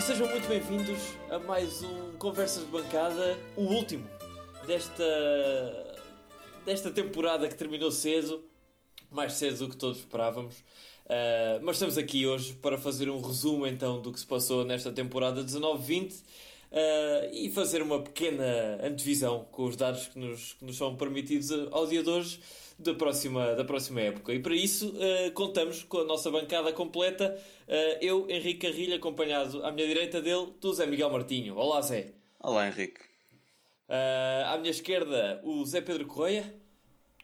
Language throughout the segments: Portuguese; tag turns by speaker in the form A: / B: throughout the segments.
A: e sejam muito bem-vindos a mais um Conversas de Bancada, o último desta, desta temporada que terminou cedo, mais cedo do que todos esperávamos. Uh, mas estamos aqui hoje para fazer um resumo então do que se passou nesta temporada 19-20 uh, e fazer uma pequena antevisão com os dados que nos, que nos são permitidos ao dia de hoje da próxima, da próxima época. E para isso uh, contamos com a nossa bancada completa. Uh, eu, Henrique Carrilho, acompanhado à minha direita dele, do Zé Miguel Martinho. Olá, Zé.
B: Olá, Henrique.
A: Uh, à minha esquerda, o Zé Pedro Correia.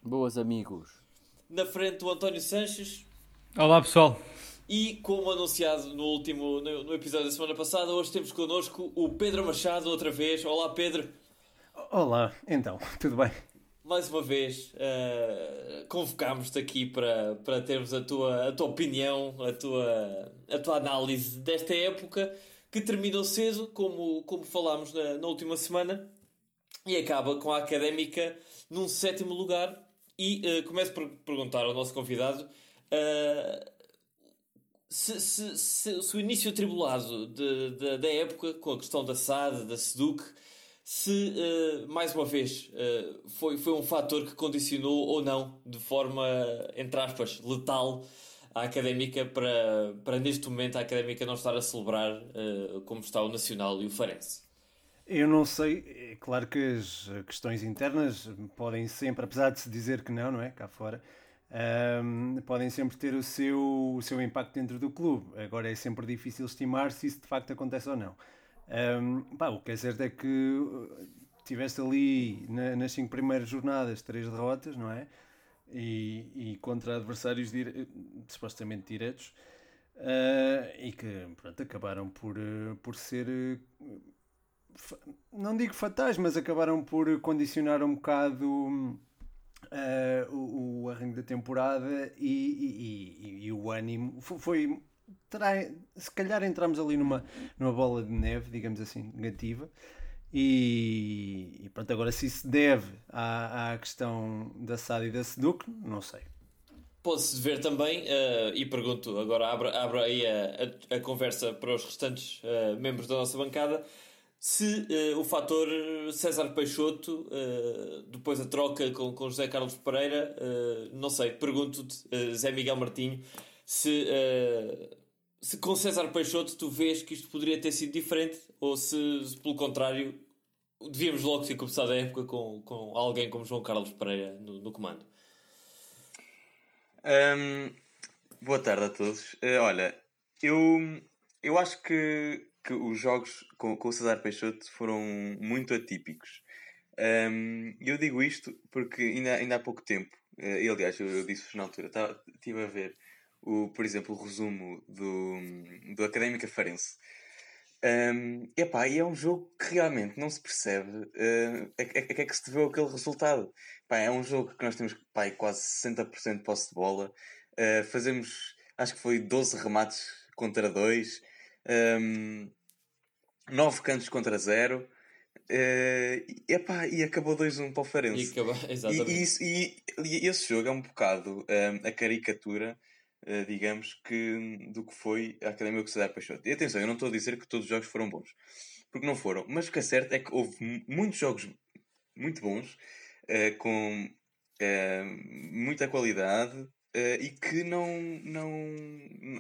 C: Boas, amigos.
A: Na frente, o António Sanches.
D: Olá, pessoal.
A: E como anunciado no último no, no episódio da semana passada, hoje temos connosco o Pedro Machado outra vez. Olá, Pedro.
E: Olá, então, tudo bem?
A: mais uma vez uh, convocámos-te aqui para, para termos a tua, a tua opinião, a tua, a tua análise desta época que terminou cedo, como, como falámos na, na última semana, e acaba com a académica num sétimo lugar. E uh, começo por perguntar ao nosso convidado uh, se, se, se, se, o início atribulado de, de, da época, com a questão da SAD, da SEDUC, se, uh, mais uma vez, uh, foi, foi um fator que condicionou ou não, de forma, entre aspas, letal, a académica para, para neste momento a académica não estar a celebrar uh, como está o Nacional e o Farense.
E: Eu não sei, é claro que as questões internas podem sempre, apesar de se dizer que não, não é? Cá fora, um, podem sempre ter o seu, o seu impacto dentro do clube. Agora é sempre difícil estimar se isso de facto acontece ou não. Um, pá, o que é certo é que uh, tiveste ali na, nas cinco primeiras jornadas três derrotas, não é? E, e contra adversários dire supostamente diretos uh, e que pronto, acabaram por, uh, por ser uh, não digo fatais, mas acabaram por condicionar um bocado uh, o, o arranque da temporada e, e, e, e o ânimo. Foi, se calhar entramos ali numa, numa bola de neve, digamos assim, negativa. E, e pronto, agora se isso deve à, à questão da SAD e da SEDUC, não sei.
A: Pode-se ver também, uh, e pergunto, agora abro, abro aí a, a, a, conversa para os restantes uh, membros da nossa bancada, se uh, o fator César Peixoto, depois a troca com, com José Carlos Pereira, não sei, pergunto-te, Zé Miguel Martinho, se se com César Peixoto tu vês que isto poderia ter sido diferente ou se, se pelo contrário devíamos logo ter começado a época com, com alguém como João Carlos Pereira no, no comando.
B: Um, boa tarde a todos. Uh, olha, eu, eu acho que, que os jogos com, com o César Peixoto foram muito atípicos. Um, eu digo isto porque ainda, ainda há pouco tempo, uh, aliás eu, eu disse na altura, estive a ver o, por exemplo, o resumo do, do Académica Farense. Um, epá, e é um jogo que realmente não se percebe uh, a, a, a que é que se deveu aquele resultado. Epá, é um jogo que nós temos epá, quase 60% de posse de bola. Uh, fazemos, acho que foi 12 remates contra 2, um, 9 cantos contra 0. Uh, epá, e acabou 2-1 para o Farense.
A: E, acabou, exatamente.
B: E, isso, e, e, esse jogo é um bocado um, a caricatura eh, digamos, que do que foi a Académica do César Peixoto. E atenção, eu não estou a dizer que todos os jogos foram bons, porque não foram, mas o que é certo é que houve muitos jogos muito bons, uh, com uh, muita qualidade, uh, e que não, não,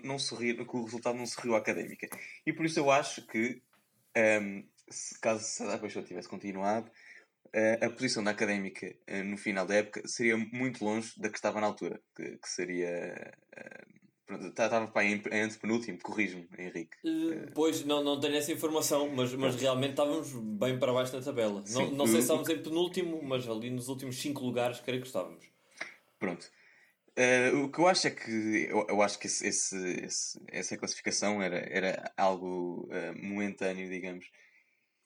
B: não sorriu, que o resultado não sorriu à Académica. E por isso eu acho que, um, ehm, se, caso César Peixoto tivesse continuado, a posição da académica eh, no final da época seria muito longe da que estava na altura, que, que seria. Uh, estava para em, antepenúltimo, corrijo-me, Henrique.
A: Uh, pois, não, não tenho essa informação, mas, mas realmente estávamos bem para baixo na tabela. Sim, não, não sei se estávamos em penúltimo, mas ali nos últimos 5 lugares, creio que estávamos.
B: Pronto. Uh, o que eu acho é que eu, eu acho que esse, esse, esse, essa classificação era, era algo uh, momentâneo, digamos.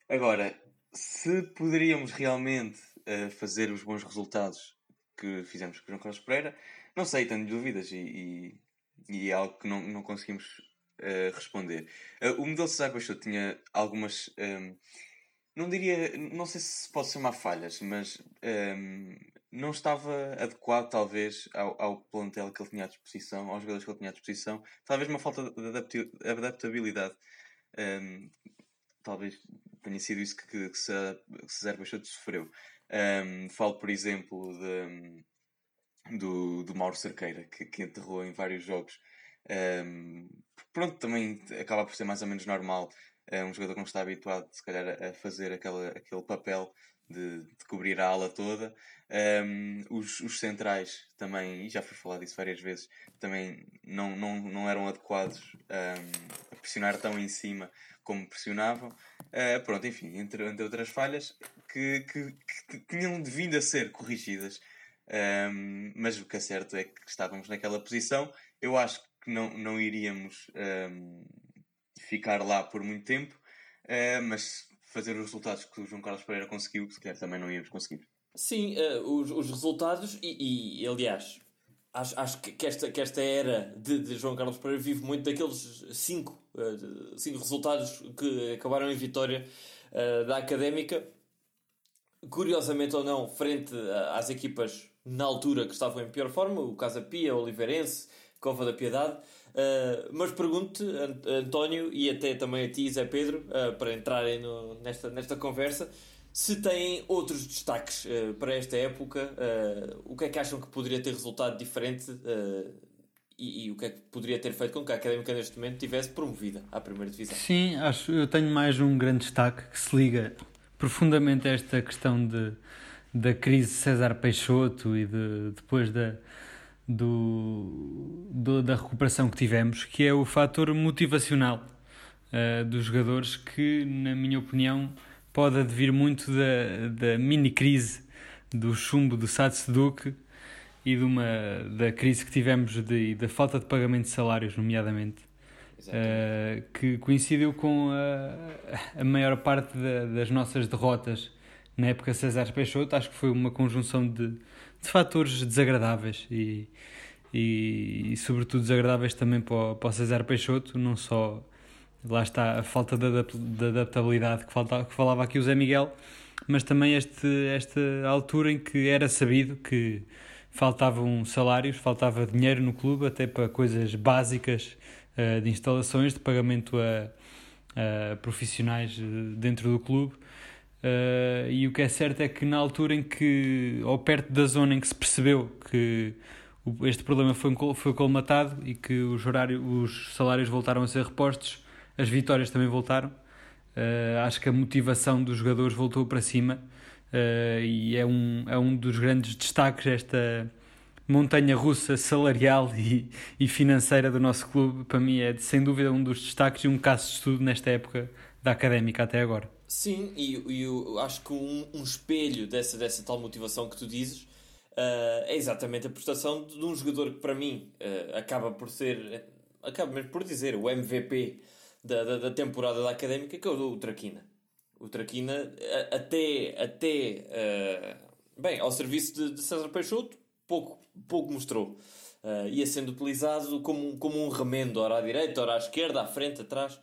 B: Agora, se poderíamos realmente uh, fazer os bons resultados que fizemos com o João Carlos Pereira, não sei, tenho dúvidas e, e, e é algo que não, não conseguimos responder. O modelo Cesar Peixoto tinha algumas. Um, não diria. Não sei se pode chamar falhas, mas um, não estava adequado, talvez, ao, ao plantel que ele tinha à disposição, aos jogadores que ele tinha à disposição. Talvez uma falta de adaptabilidade Um, talvez tenha sido isso que, que, que César Peixoto sofreu. Um, falo, por exemplo, de, do, do Mauro Cerqueira, que, que enterrou em vários jogos. Um, pronto, também acaba por ser mais ou menos normal. É um jogador que não está habituado, se calhar, a fazer aquela, aquele papel de, de cobrir a ala toda. Um, os, os, centrais também, e já foi falado isso várias vezes, também não, não, não eram adequados um, a pressionar tão em cima como pressionavam. Uh, pronto, enfim, entre, entre outras falhas que, que, que, tinham vindo a ser corrigidas. Um, mas o que é certo é que estávamos naquela posição. Eu acho que não, não iríamos ficar lá por muito tempo, uh, mas fazer os resultados que o João Carlos Pereira conseguiu, se calhar também não íamos conseguir.
A: Sim, uh, os, os resultados, e, e aliás, acho, acho que, esta, que esta era de, de João Carlos Pereira vive muito daqueles cinco, uh, cinco resultados que acabaram em vitória uh, da Académica. Curiosamente ou não, frente às equipas na altura que estavam em pior forma, o Casa Pia, o Oliveirense, Cova da Piedade. Uh, mas pergunto-te, António, e até também a ti, Zé Pedro, uh, para entrarem no, nesta, nesta conversa, se têm outros destaques uh, para esta época, o que é que acham que poderia ter resultado diferente e, e, o que é que poderia ter feito com que a Académica neste momento tivesse promovida à primeira divisão?
D: Sim, acho eu tenho mais um grande destaque que se liga profundamente a esta questão de, da crise de César Peixoto e de, depois da do, do, da recuperação que tivemos, que é o fator motivacional uh, dos jogadores, que, na minha opinião, pode advir muito da, da mini crise do chumbo do Satseduk e de uma, da crise que tivemos de, da falta de pagamento de salários, nomeadamente, uh, que coincidiu com a, a maior parte da, das nossas derrotas na época César Peixoto. Acho que foi uma conjunção de de fatores desagradáveis e, e, e, sobretudo desagradáveis também para o, para o César Peixoto, não só lá está a falta de, de adaptabilidade que, falta, que falava aqui o Zé Miguel, mas também este, esta altura em que era sabido que faltavam salários, faltava dinheiro no clube, até para coisas básicas uh, de instalações, de pagamento a, a profissionais eh, dentro do clube. Uh, e o que é certo é que na altura em que, ou perto da zona em que se percebeu que este problema foi, foi colmatado e que os, horários, os salários voltaram a ser repostos, as vitórias também voltaram. Uh, acho que a motivação dos jogadores voltou para cima uh, e é um, é um dos grandes destaques esta montanha russa salarial e, e financeira do nosso clube. Para mim é sem dúvida um dos destaques e um caso de estudo nesta época da académica até agora.
A: Sim, e, e eu acho que um, um espelho dessa, dessa tal motivação que tu dizes uh, é exatamente a prestação de um jogador que para mim uh, acaba por ser, acaba mesmo por dizer, o MVP da, da, da temporada da Académica, que é o, o Traquina. O Traquina até, até uh, bem, ao serviço de, de, César Peixoto, pouco, pouco mostrou. Ia sendo utilizado como, como um remendo, ora à direita, ora à esquerda, à frente, atrás.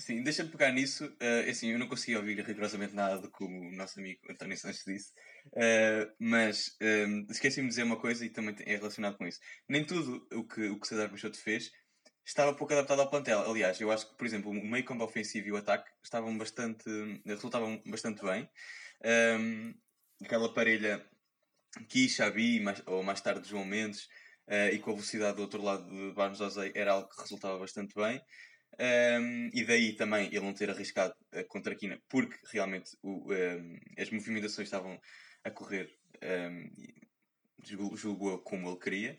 B: Sim, deixa-me pegar nisso. Uh, assim, eu não consegui ouvir rigorosamente nada do que o nosso amigo António Sanches disse, uh, mas um, ehm, esqueci-me de dizer uma coisa e também é relacionado com isso. Nem tudo o que o que César Peixoto fez estava pouco adaptado ao plantel. Aliás, eu acho que, por exemplo, o meio campo ofensivo e o ataque estavam bastante, resultavam bastante bem. Um, ehm, aquela parelha Ki, Xabi, ou mais tarde João Mendes, uh, e com a velocidade do outro lado de Barnes Ozei era algo que resultava bastante bem. Um, e daí também ele não ter arriscado uh, contra a Quina, porque realmente o, um, as movimentações estavam a correr, um, julgo como ele queria.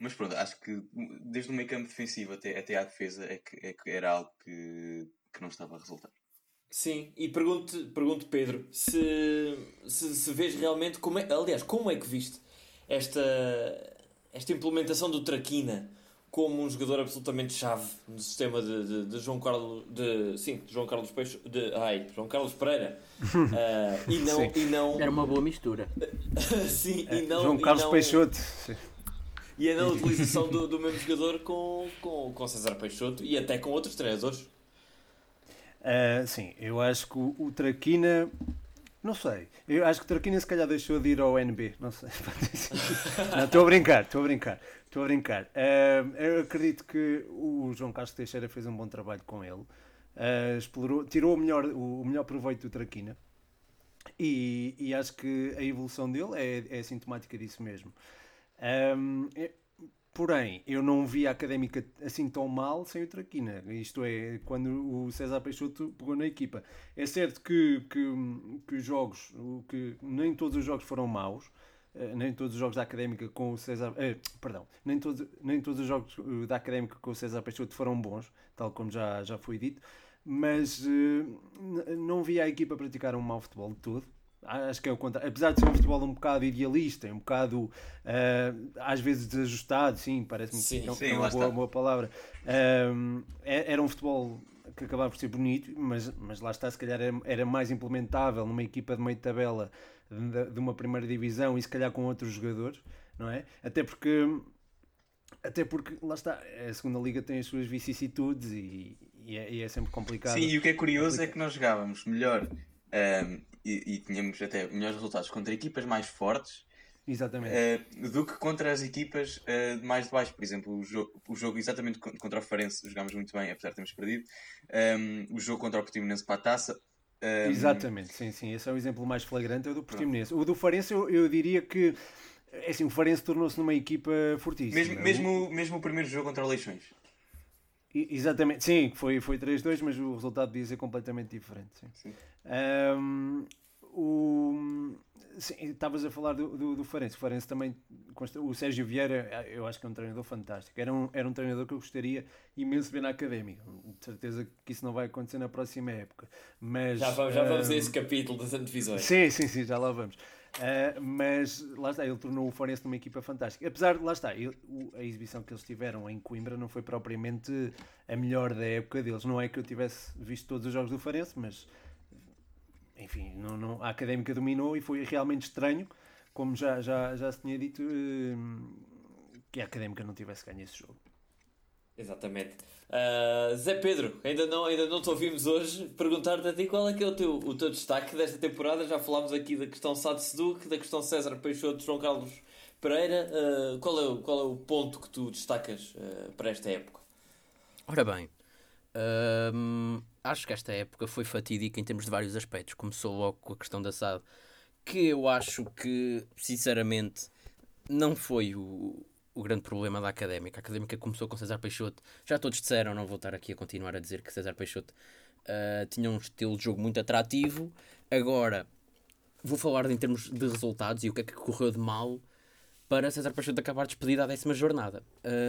B: mas pronto, acho que desde o meio campo defensivo até, até à defesa é que, é que era algo que, que não estava a resultar.
A: Sim, e pergunto, pergunto Pedro, se, se, se vês realmente como é, aliás, como é que viste esta, esta implementação do Traquina? Como um jogador absolutamente chave no sistema de, de, de João Carlos de sim de João Carlos Peixe de ai João Carlos Pereira. Uh, e não e não
C: era uma boa mistura.
A: Sim e não
E: João Carlos
A: não,
E: Peixoto
A: e a não utilização do, do mesmo jogador com, com, com César Peixoto e até com outros treinadores.
E: Uh, sim eu acho que o, o Traquina Não sei. Eu acho que Traquina se calhar deixou de ir ao NB. Não sei. estou a brincar, estou a brincar. Estou a brincar. Uh, eu acredito que o João Carlos Teixeira fez um bom trabalho com ele. Uh, explorou, tirou o melhor, o, melhor proveito do Traquina. E, e, acho que a evolução dele é, é sintomática disso mesmo. Um, é, porém, eu não vi a académica assim tão mal sem o Traquina. Isto é, quando o César Peixoto pegou na equipa. É certo que, que, que os jogos, que nem todos os jogos foram maus. Uh, nem todos os jogos da Académica com o César. Uh, perdão, nem todos, nem todos os jogos eh, da Académica com o César Peixoto foram bons, tal como já, já foi dito, mas uh, não vi a equipa praticar um mau futebol de todo. Acho que é o contrário. Apesar de ser um futebol um bocado idealista, um bocado uh, às vezes desajustado, sim, parece-me que é, sim, é uma boa, boa, palavra. Uh, era um futebol que acabava por ser bonito, mas, mas lá está, se calhar era, era mais implementável numa equipa de meio de tabela de, de, uma primeira divisão e se calhar com outros jogadores, não é? Até porque, até porque lá está, a segunda liga tem as suas vicissitudes e, e, é, e é sempre complicado.
B: Sim, e o que é curioso é que nós jogávamos melhor. Um, e, e tínhamos até melhores resultados contra equipas mais fortes
E: Exatamente.
B: Uh, do que contra as equipas uh, mais de baixo. Por exemplo, o jogo, o jogo exatamente contra o Farense jogámos muito bem, apesar de termos perdido. Um, ehm, o jogo contra o Portimonense para a taça.
E: Um... Ehm, exatamente, sim, sim. Esse é o exemplo mais flagrante, é o do Portimonense. O do Farense, eu, eu diria que é assim, o Farense tornou-se numa equipa fortíssima.
B: Mesmo, mesmo, mesmo o primeiro jogo contra o Leixões.
E: Exatamente, sim, foi, foi 3-2, mas o resultado devia ser completamente diferente. Sim. sim. Um, o, sim, estavas a falar do, do, do Farense. O Farense também, o Sérgio Vieira, eu acho que é um treinador fantástico. Era um, era um treinador que eu gostaria imenso de ver na académica. De certeza que isso não vai acontecer na próxima época. Mas,
A: já vamos, já vamos a esse capítulo das antevisões.
E: Sim, sim, sim, já lá vamos. Uh, mas lá está, ele tornou o Farense numa equipa fantástica. Apesar de, lá está, ele, a exibição que eles tiveram em Coimbra não foi propriamente a melhor da época deles. Não é que eu tivesse visto todos os jogos do Farense, mas enfim, não, não, a académica dominou e foi realmente estranho, como já, já, já se tinha dito, uh, que a académica não tivesse ganho esse jogo.
A: Exatamente. Uh, Zé Pedro, ainda não, ainda não te ouvimos hoje. Perguntar-te a ti qual é que é o teu, o teu destaque desta temporada. Já falámos aqui da questão Sado Seduc, da questão César Peixoto, João Carlos Pereira. Uh, qual, é, o, qual é o ponto que tu destacas uh, para esta época?
C: Ora bem, acho que esta época foi fatídica em termos de vários aspectos. Começou logo com a questão da SAD, que eu acho que, sinceramente, não foi o, o grande problema da académica. A académica começou com César Peixoto. Já todos disseram, não vou estar aqui a continuar a dizer que César Peixoto uh, tinha um estilo de jogo muito atrativo. Agora, vou falar em termos de resultados e o que é que correu de mal para César Peixoto acabar despedido à décima jornada.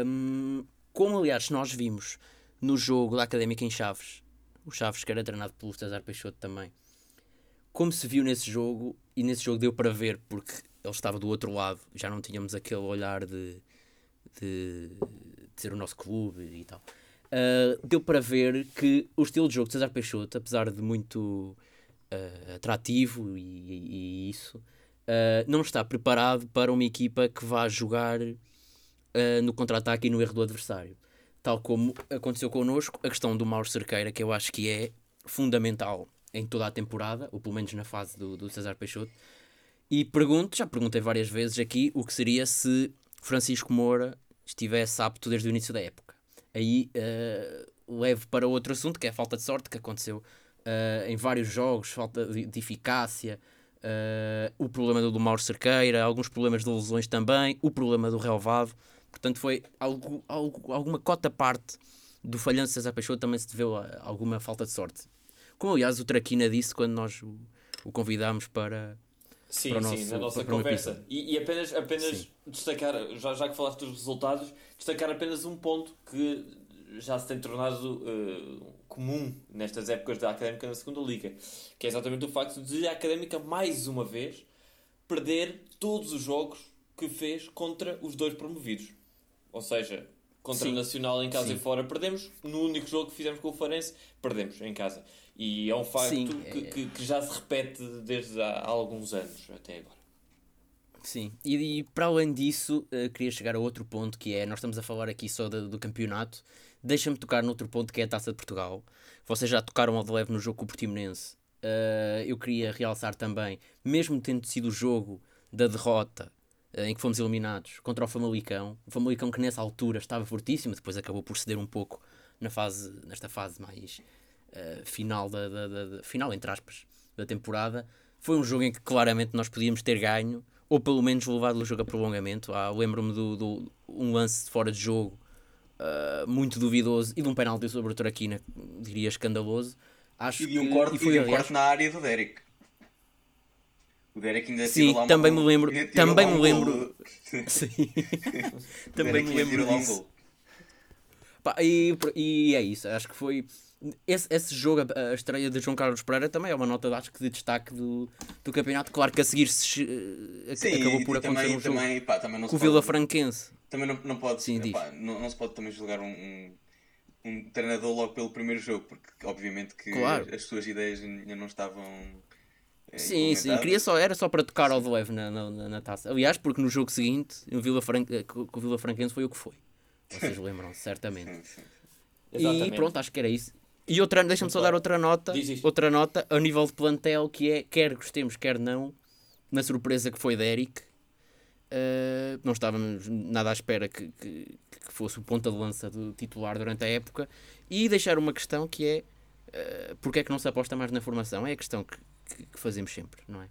C: Um, como, aliás, nós vimos no jogo da académica em Chaves, o Chaves que era treinado pelo César Peixoto também. Como se viu nesse jogo, e nesse jogo deu para ver, porque ele estava do outro lado, já não tínhamos aquele olhar de de, de ser o nosso clube e tal. Uh, deu para ver que o estilo de jogo de César Peixoto, apesar de muito uh, atrativo e, e, isso, uh, não está preparado para uma equipa que vá jogar no contra-ataque e no erro do adversário. Tal como aconteceu connosco, a questão do Mauro Cerqueira, que eu acho que é fundamental em toda a temporada, ou pelo menos na fase do, do César Peixoto. E pergunto, já perguntei várias vezes aqui, o que seria se Francisco Moura estivesse apto desde o início da época. Aí uh, levo para outro assunto, que é a falta de sorte, que aconteceu uh, em vários jogos, falta de, eficácia, uh, o problema do, Mauro Cerqueira, alguns problemas de lesões também, o problema do relevado. Portanto, foi algo, algo, alguma cota parte do falhanço de César Peixoto também se deveu a alguma falta de sorte. Como, aliás, o Traquina disse quando nós o, o convidámos para,
A: Sim, nosso, sim, na nossa conversa. E, e, apenas, apenas destacar, já, já que falaste dos resultados, destacar apenas um ponto que já se tem tornado uh, comum nestas épocas da Académica na segunda Liga, que é exatamente o facto de a Académica, mais uma vez, perder todos os jogos que fez contra os dois promovidos. Ou seja, contra Sim. o Nacional em casa Sim. e fora perdemos, no único jogo que fizemos com o Farense, perdemos em casa. E é um facto Sim, que, é... que, que, já se repete desde há, há alguns anos até agora.
C: Sim, e, e, para além disso, uh, queria chegar a outro ponto que é: nós estamos a falar aqui só do, do campeonato. Deixa-me tocar noutro ponto que é a taça de Portugal. Vocês já tocaram ao de leve no jogo com o Portimonense Uh, eu queria realçar também, mesmo tendo sido o jogo da derrota em que fomos eliminados contra o Famalicão, o Famalicão que nessa altura estava fortíssimo, depois acabou por ceder um pouco na fase, nesta fase mais uh, final, da, da, da, da, final, entre aspas, da temporada. Foi um jogo em que claramente nós podíamos ter ganho, ou pelo menos levado o jogo a prolongamento. Ah, Lembro-me do, do um lance fora de jogo uh, muito duvidoso e de um penalti sobre o Traquina, diria escandaloso. Acho
B: e de um corte,
C: e foi,
B: e de um corte na área do Derek. O Derek ainda
C: Sim, também me lembro. Também me lembro. Sim. também me lembro disso. Pá, e, e é isso, acho que foi. Esse, esse jogo, a, estreia de João Carlos Pereira, também é uma nota acho que de destaque do, do campeonato. Claro que a seguir se,
B: Sim,
C: acabou por acontecer
B: também,
C: um jogo
B: também, pá, também não
C: com o Vila Franquense.
B: Também não, não pode
C: Sim,
B: epá, não, não se pode também julgar um, um, um, treinador logo pelo primeiro jogo, porque obviamente que
C: claro.
B: as suas ideias ainda não estavam.
C: É, sim, sim, queria só, era só para tocar ao de leve na, na, na, taça. Aliás, porque no jogo seguinte, o Vila, Fran... o Vila Franquense foi o que foi. Vocês lembram, certamente.
B: Sim, sim.
C: E pronto, acho que era isso. E outra, deixa-me só dar outra nota, outra nota a nível de plantel que é, quer gostemos, quer não, na surpresa que foi Derek. Uh, não estávamos nada à espera que, que, que, fosse o ponta de lança do titular durante a época. E deixar uma questão que é uh, porque é que não se aposta mais na formação? É a questão que, que fazemos sempre, não é?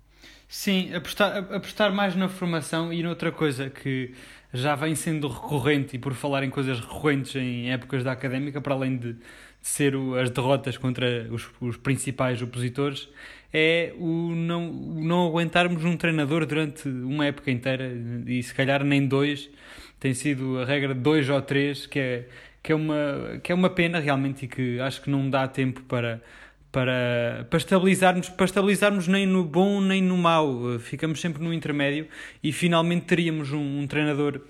D: Sim, apostar, apostar mais na formação e noutra coisa que já vem sendo recorrente, e por falar em coisas recorrentes em épocas da académica, para além de, ser o, as derrotas contra os, os, principais opositores, é o não, o não aguentarmos um treinador durante uma época inteira, e se calhar nem dois, tem sido a regra dois ou três, que é, que é, uma, que é uma pena realmente e que acho que não dá tempo para para, para, estabilizarmos, para estabilizarmos nem no bom nem no mau. Ficamos sempre no intermédio e finalmente teríamos um, um, treinador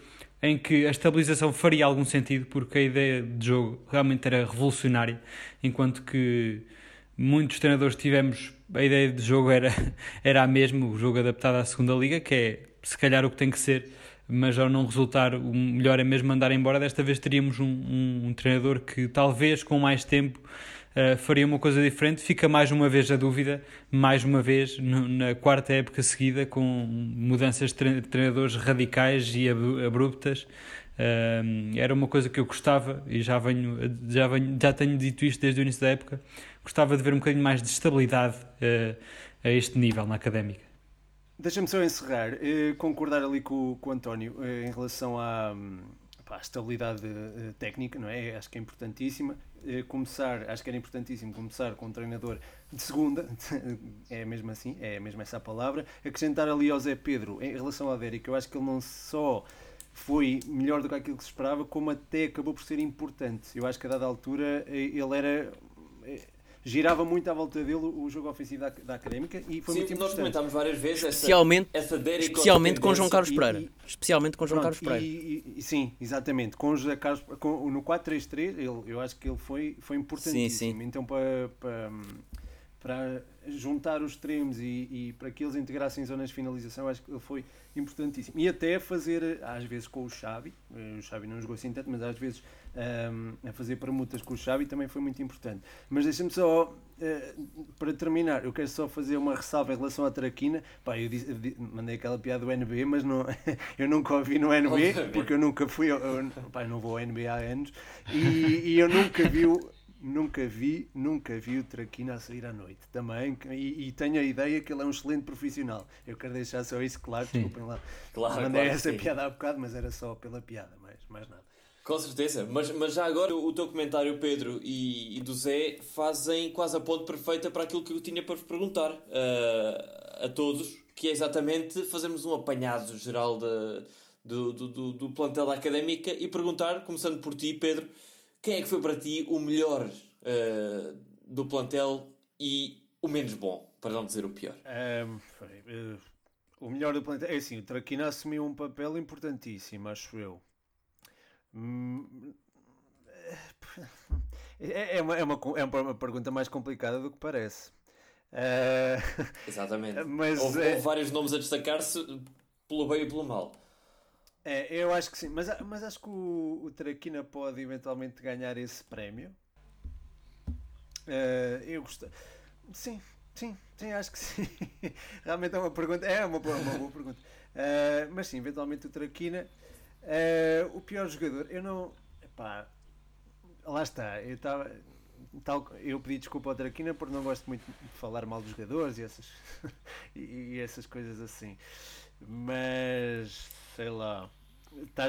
D: em que a estabilização faria algum sentido, porque a ideia de jogo realmente era revolucionária, enquanto que muitos treinadores tivemos a ideia de jogo era, era a mesma, o jogo adaptado à segunda liga, que é se calhar o que tem que ser, mas ao não resultar, o melhor é mesmo mandar embora. Desta vez teríamos um, um, um treinador que talvez com mais tempo uh, faria uma coisa diferente. Fica mais uma vez a dúvida, mais uma vez no, na quarta época seguida, com mudanças de treinadores radicais e abruptas. Era uma coisa que eu gostava e já venho, já venho, já tenho dito isto desde o início da época. Gostava de ver um bocadinho mais de estabilidade uh, a este nível na académica.
E: Deixa-me só encerrar, uh, concordar ali com, com o António em relação à, à estabilidade técnica, não é? Acho que é importantíssima. Eh, começar, acho que era importantíssimo começar com um treinador de segunda, é mesmo assim, é mesmo essa a palavra, acrescentar ali ao Zé Pedro em relação ao Derek, eu acho que ele não só foi melhor do que aquilo que se esperava, como até acabou por ser importante. Eu acho que a dada altura eh, ele era eh, girava muito à volta dele o jogo ofensivo da, da Académica e foi
A: Sim,
E: muito
A: nós comentámos várias vezes
C: especialmente,
A: essa, essa
C: especialmente com João Carlos Pereira. E, e, especialmente com João pronto, Carlos Pereira.
E: E, e, sim, exatamente. Com José Carlos, com, no 4-3-3, eu acho que ele foi, foi importantíssimo.
C: Sim, sim.
E: Então, para, para, para juntar os extremos e, e para que eles integrassem zonas de finalização, acho que foi importantíssimo. E até fazer, às vezes, com o Xavi, eh, o Xavi não jogou assim tanto, mas às vezes um, a fazer permutas com o Xavi também foi muito importante. Mas deixa-me só, uh, para terminar, eu quero só fazer uma ressalva em relação à Traquina. Pá, eu, disse, mandei aquela piada do NB, mas não, eu nunca ouvi no NB, porque eu nunca fui, eu, pá, eu não vou ao NB há anos, e, e eu nunca vi o nunca vi, nunca vi o Traquina a sair à noite também e, e, tenho a ideia que ele é um excelente profissional. Eu quero deixar só isso claro, sim. desculpem lá.
A: Claro,
E: Mandei
A: claro,
E: essa
A: sim.
E: piada há bocado, mas era só pela piada, mais, mais nada.
A: Com certeza, mas, mas já agora o teu comentário, Pedro e, e do Zé, fazem quase a ponte perfeita para aquilo que eu tinha para vos perguntar uh, a todos, que é exatamente fazermos um apanhado geral de, do, do, do, do plantel da académica e perguntar, começando por ti, Pedro, quem é que foi para ti o melhor uh, do plantel e o menos bom, para não dizer o pior?
E: Um, uh, o melhor do plantel é assim, o Traquina assumiu um papel importantíssimo, acho eu. Hum, é, é, uma, é, uma, é uma pergunta mais complicada do que parece. Uh,
A: Exatamente.
E: Mas,
A: houve,
E: é,
A: houve, vários nomes a destacar-se pelo bem e pelo mal.
E: É, eu acho que sim, mas, mas acho que o, o Traquina pode eventualmente ganhar esse prémio. Uh, eu gostei. Sim, Sim, sim, acho que sim. Realmente é uma pergunta. É uma boa, uma boa pergunta. Uh, mas sim, eventualmente o Traquina. Uh, o pior jogador, eu não. Epá, lá está, eu estava. Tal, eu pedi desculpa ao Traquina porque não gosto muito de falar mal dos jogadores e essas, e, e essas coisas assim. Mas sei lá.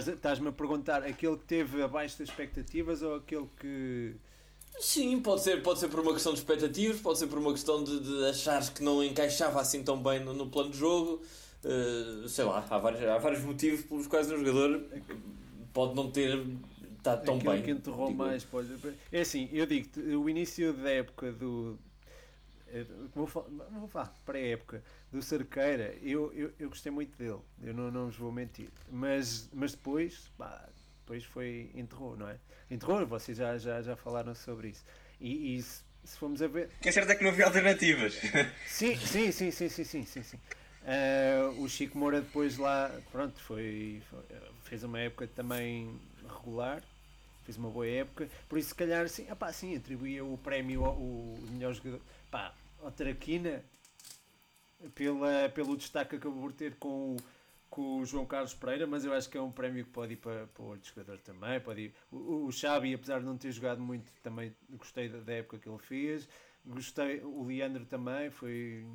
E: Estás-me a perguntar aquele que teve abaixo das expectativas ou aquele que.
A: Sim, pode ser, pode ser por uma questão de expectativas, pode ser por uma questão de, de achares que não encaixava assim tão bem no, no plano de jogo. Uh, sei lá, há vários, há vários motivos pelos quais um jogador pode não ter estado tão
E: Aquele
A: bem.
E: que enterrou mais, pode... É assim, eu digo o início da época do. Eh, vou falar, vou falar pré-época do Cerqueira, eu, eu, eu gostei muito dele, eu não, não vos vou mentir. Mas, mas depois, pá, depois foi. enterrou, não é? Enterrou, vocês já, já, já falaram sobre isso. E, e se, se formos a ver.
B: O que é certo é que não havia alternativas.
E: Sim, sim, sim, sim, sim, sim, sim. sim. Uh, o Chico Moura depois lá, pronto, foi, foi, fez uma época também regular, fez uma boa época, por isso se calhar sim, apá, sim atribuía o prémio ao, o melhor jogador pá, ao Traquina pela, pelo destaque que acabou por ter com o, com o João Carlos Pereira, mas eu acho que é um prémio que pode ir para, para outro jogador também. Pode ir. O, o Xavi, apesar de não ter jogado muito, também gostei da, da época que ele fez. Gostei, o Leandro também foi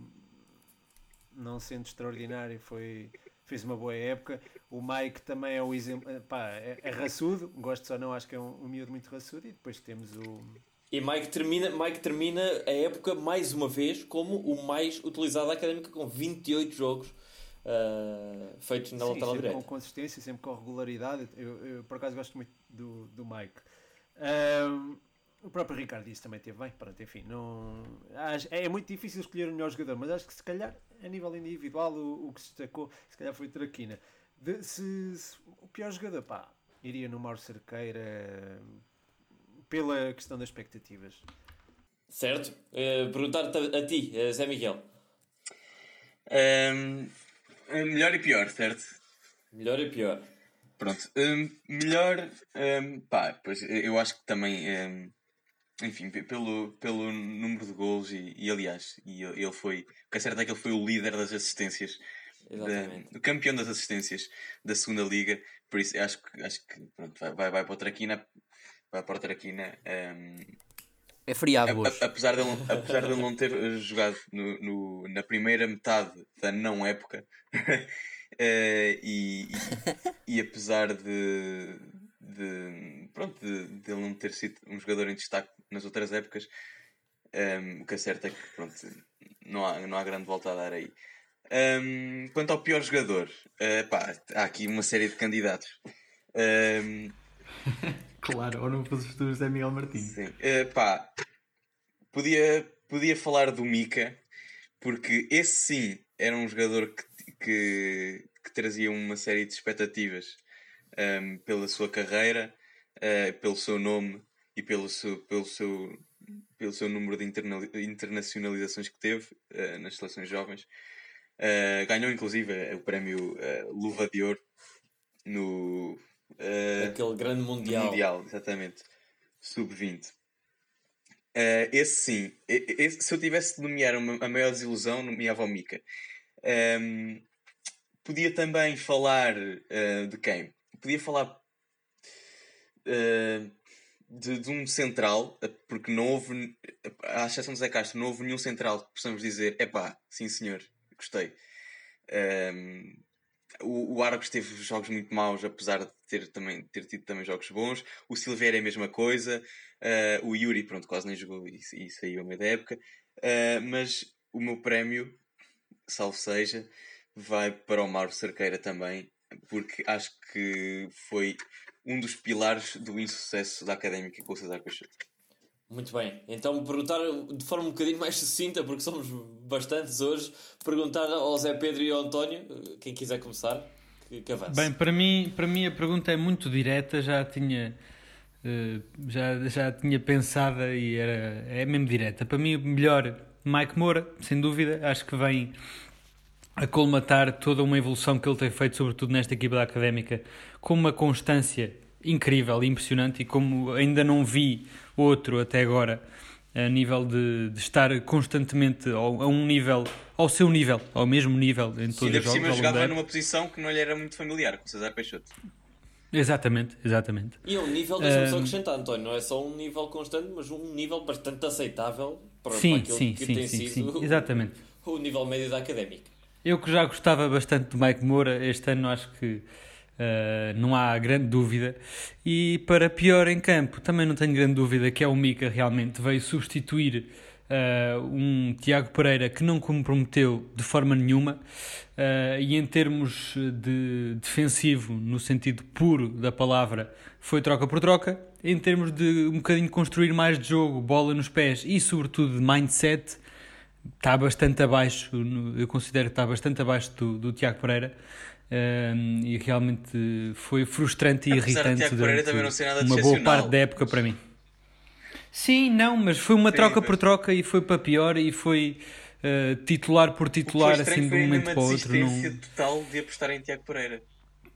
E: não sendo extraordinário, foi, fez uma boa época. O Mike também é um exemplo, pá, é, é raçudo, gosto só não, acho que é um, um miúdo muito raçudo. E depois temos o.
A: E Mike termina, Mike termina a época mais uma vez como o mais utilizado da académica, com 28 jogos uh, feitos na
E: Sim,
A: lateral
E: sempre
A: direita.
E: com consistência, sempre com regularidade. Eu, eu, por acaso gosto muito do, do Mike. Um, o próprio Ricardo disse também teve bem, pronto, enfim, não, acho, é muito difícil escolher o melhor jogador, mas acho que se calhar a nível individual o, o que se destacou se calhar foi Traquina. De, se, se, o pior jogador, pá, iria no Mauro Cerqueira pela questão das expectativas.
A: Certo? Uh, Perguntar-te a, a, ti, a Zé Miguel.
B: Um, melhor e pior, certo?
A: Melhor e pior.
B: Pronto, um, melhor, um, pá, pois eu acho que também, enfim, pelo, pelo número de gols e, e aliás, e ele foi, o que é certo é que ele foi o líder das assistências, da, o campeão das assistências da segunda liga, por isso acho que, acho que pronto, vai, vai, vai para o Traquina, para o Traquina. Um,
C: é feriado hoje.
B: A, apesar, de ele, apesar de ele não ter jogado no, no, na primeira metade da não época, uh, e, e, e, apesar de, de pronto, de, de, ele não ter sido um jogador em destaque nas outras épocas, um, o que é certo é que pronto, não, há, não há grande volta a dar aí. Um, quanto ao pior jogador, uh, pá, há aqui uma série de candidatos. Um,
F: claro, ou não fosse o José Miguel Martins.
B: Sim. Uh, pá, podia, podia falar do Mika, porque esse sim era um jogador que, que, que trazia uma série de expectativas um, pela sua carreira, uh, pelo seu nome e pelo seu, pelo seu, pelo seu número de interna internacionalizações que teve uh, nas seleções jovens. Uh, ganhou inclusive o prémio Luva de Ouro no
A: aquele grande mundial.
B: mundial exatamente, sub-20. Uh, esse sim, esse, se eu tivesse de nomear uma, a maior desilusão, nomeava o Mika. Um, podia também falar uh, de quem? Podia falar uh, de, de, um central, porque não houve, à exceção de Zé Castro, não houve nenhum central que possamos dizer: epá, sim senhor, gostei. Um, o, o Argos teve jogos muito maus, apesar de ter, também, ter tido também jogos bons. O Silveira é a mesma coisa. Uh, o Yuri, pronto, quase nem jogou e, e saiu a meio da época. Uh, mas o meu prémio, salvo seja, vai para o Mauro Cerqueira também, porque acho que foi um dos pilares do insucesso da académica com o César Peixoto.
A: Muito bem, então perguntar de forma um bocadinho mais sucinta, porque somos bastantes hoje, perguntar ao Zé Pedro e ao António, quem quiser começar, que, que avance.
D: Bem, para mim, para mim a pergunta é muito direta, já tinha, já, já tinha pensada e era, é mesmo direta. Para mim, o melhor, Mike Moura, sem dúvida, acho que vem a colmatar toda uma evolução que ele tem feito, sobretudo nesta equipa da Académica, com uma constância incrível impressionante e como ainda não vi outro até agora a nível de, de estar constantemente ao, a um nível, ao seu nível, ao mesmo nível em todos
B: Ainda
D: os
B: por
D: jogos.
B: cima
D: ao longo da
B: jogava numa posição que não lhe era muito familiar, com o César Peixoto.
D: Exatamente, exatamente.
A: E é um nível, deixa-me só acrescentar, António, não é só um nível constante, mas um nível bastante aceitável para, para
D: Sim,
A: aquilo
D: sim,
A: que
D: sim,
A: tem
D: sim,
A: sido
D: sim,
A: o-
D: exatamente.
A: o nível médio da académica.
D: Eu que já gostava bastante do Mike Moura, este ano acho que eh, não há grande dúvida. E para pior em campo, também não tenho grande dúvida que é o Mica realmente veio substituir eh, um Tiago Pereira que não comprometeu de forma nenhuma. Eh, e em termos de defensivo, no sentido puro da palavra, foi troca por troca. Em termos de um bocadinho construir mais de jogo, bola nos pés e sobretudo de mindset, está bastante abaixo, eu considero que está bastante abaixo do, do Tiago Pereira ehm, e realmente foi frustrante e
B: Apesar
D: irritante durante uma boa parte da época para mim. Sim, não, mas foi uma
B: Sim,
D: troca
B: mas-
D: por troca e foi para pior e foi eh, titular por titular assim de um momento para o outro. não-
B: total de apostar em Tiago Pereira.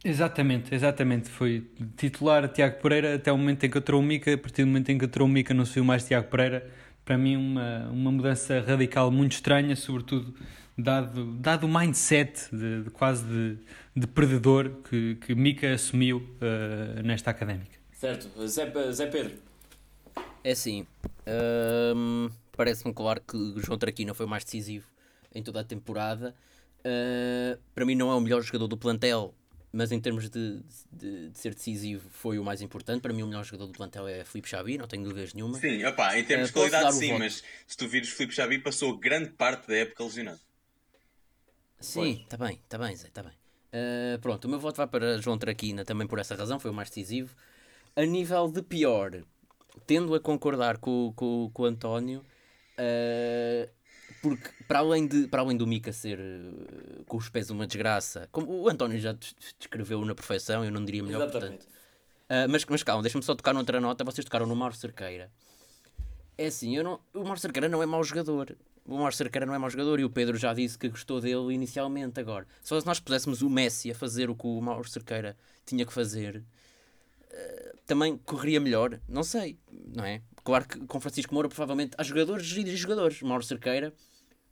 D: Exatamente, exatamente. Foi titular Tiago Pereira até o momento em que entrou o Mica. A partir do momento em que entrou o Mica, não se viu mais Tiago Pereira. Para mim, uma, uma mudança radical muito estranha, sobretudo dado, dado o mindset de, de quase de, de perdedor que, que Mica assumiu eh, nesta académica.
A: Certo, Zé, Zé Pedro.
C: É assim, hum, parece-me claro que o João Traquina foi mais decisivo em toda a temporada. Uh, para mim não é o melhor jogador do plantel, mas em termos de, de- de ser decisivo foi o mais importante. Para mim o melhor jogador do plantel é Filipe Xavi, não tenho dúvidas nenhuma.
B: Sim, opá, em termos
C: Eh,
B: de qualidade sim,
C: voto.
B: mas se tu vires Filipe Xavi passou grande parte da época lesionado.
C: Sim, está bem, está bem, Zé, está bem. Uh, pronto, o meu voto vai para João Traquina também por essa razão, foi o mais decisivo. A nível de pior, tendo a concordar com, com, com o António, uh, porque para além, de, para além do Mica ser uh, com os pés uma desgraça, como o António já des- descreveu na perfeição, eu não diria melhor,
A: Exatamente.
C: portanto. Uh, mas, mas calma, deixa-me só tocar noutra nota. Vocês tocaram no Mauro Cerqueira. É assim, eu não, o Mauro Cerqueira não é mau jogador. O Mauro Cerqueira não é mau jogador e o Pedro já disse que gostou dele inicialmente. Agora, só se nós puséssemos o Messi a fazer o que o Mauro Cerqueira tinha que fazer, eh, também correria melhor. Não sei, não é? Claro que com Francisco Moura, provavelmente, há jogadores e jogadores. O Mauro Cerqueira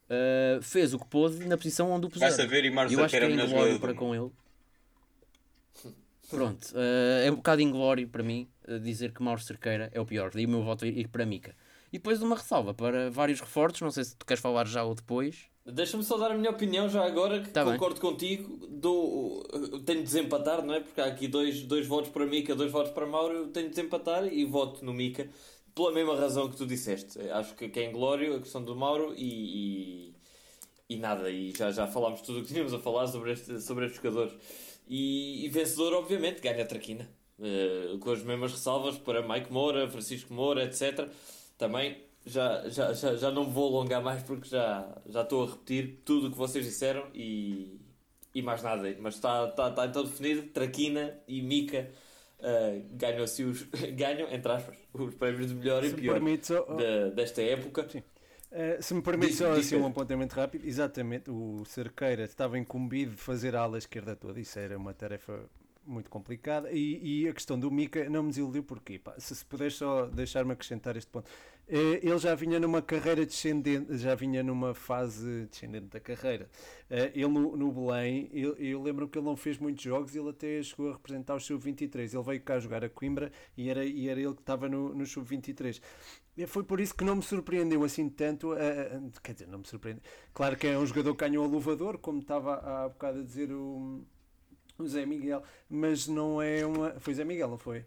C: eh, fez o que pôde na posição onde o puseram.
B: Vai saber e Mário
C: Eu acho que
B: Cerqueira
C: é inglório para com ele. Pronto, eh, é um bocado inglório para mim dizer que Mauro Cerqueira é o pior. Daí o meu voto ir para Mica. E depois uma ressalva para vários reforços, não sei se tu queres falar já ou depois.
A: Deixa-me só dar a minha opinião já agora, que
C: Tá bem.
A: concordo contigo. Dou, tenho de desempatar, não é? Porque há aqui dois, dois votos para Mica, dois votos para Mauro. Eu tenho de desempatar e voto no Mica pela mesma razão que tu disseste. Acho que, que é inglório a questão do Mauro e, e, e nada. E já, já falámos tudo o que tínhamos a falar sobre, este, sobre estes jogadores. E, e vencedor, obviamente, ganha a Traquina. Eh, com as mesmas ressalvas para Mike Moura, Francisco Moura, etc. Também já, já, já, já não me vou alongar mais porque já, já estou a repetir tudo o que vocês disseram e, e mais nada. Mas está, está, está então definido: Traquina e Mica eh, ganham, assim os, ganham, entre aspas, os prémios de melhor e
E: Se me
A: pior
E: permites, oh, oh,
A: da- desta época.
E: Uh, se me permite
A: Diz-
E: só
A: diz,
E: assim, um
A: Pedro.
E: apontamento rápido, exatamente, o Cerqueira estava incumbido de fazer a ala esquerda toda, isso era uma tarefa muito complicada, e, e a questão do Mica não me desiludiu porque, pá, se, se puderes só deixar-me acrescentar este ponto, Eh, ele já vinha numa carreira descendente, já vinha numa fase descendente da carreira, Eh, ele no, no Belém, eu, eu lembro que ele não fez muitos jogos, ele até chegou a representar o sub-23, ele veio cá jogar a Coimbra e era, e era ele que estava no, no sub-23, e Foi por isso que não me surpreendeu assim tanto. quer dizer, não me surpreende. Claro que é um jogador que ganhou a luvador, como estava há bocado a dizer o, o Zé Miguel, mas não é uma. Foi Zé Miguel, não foi?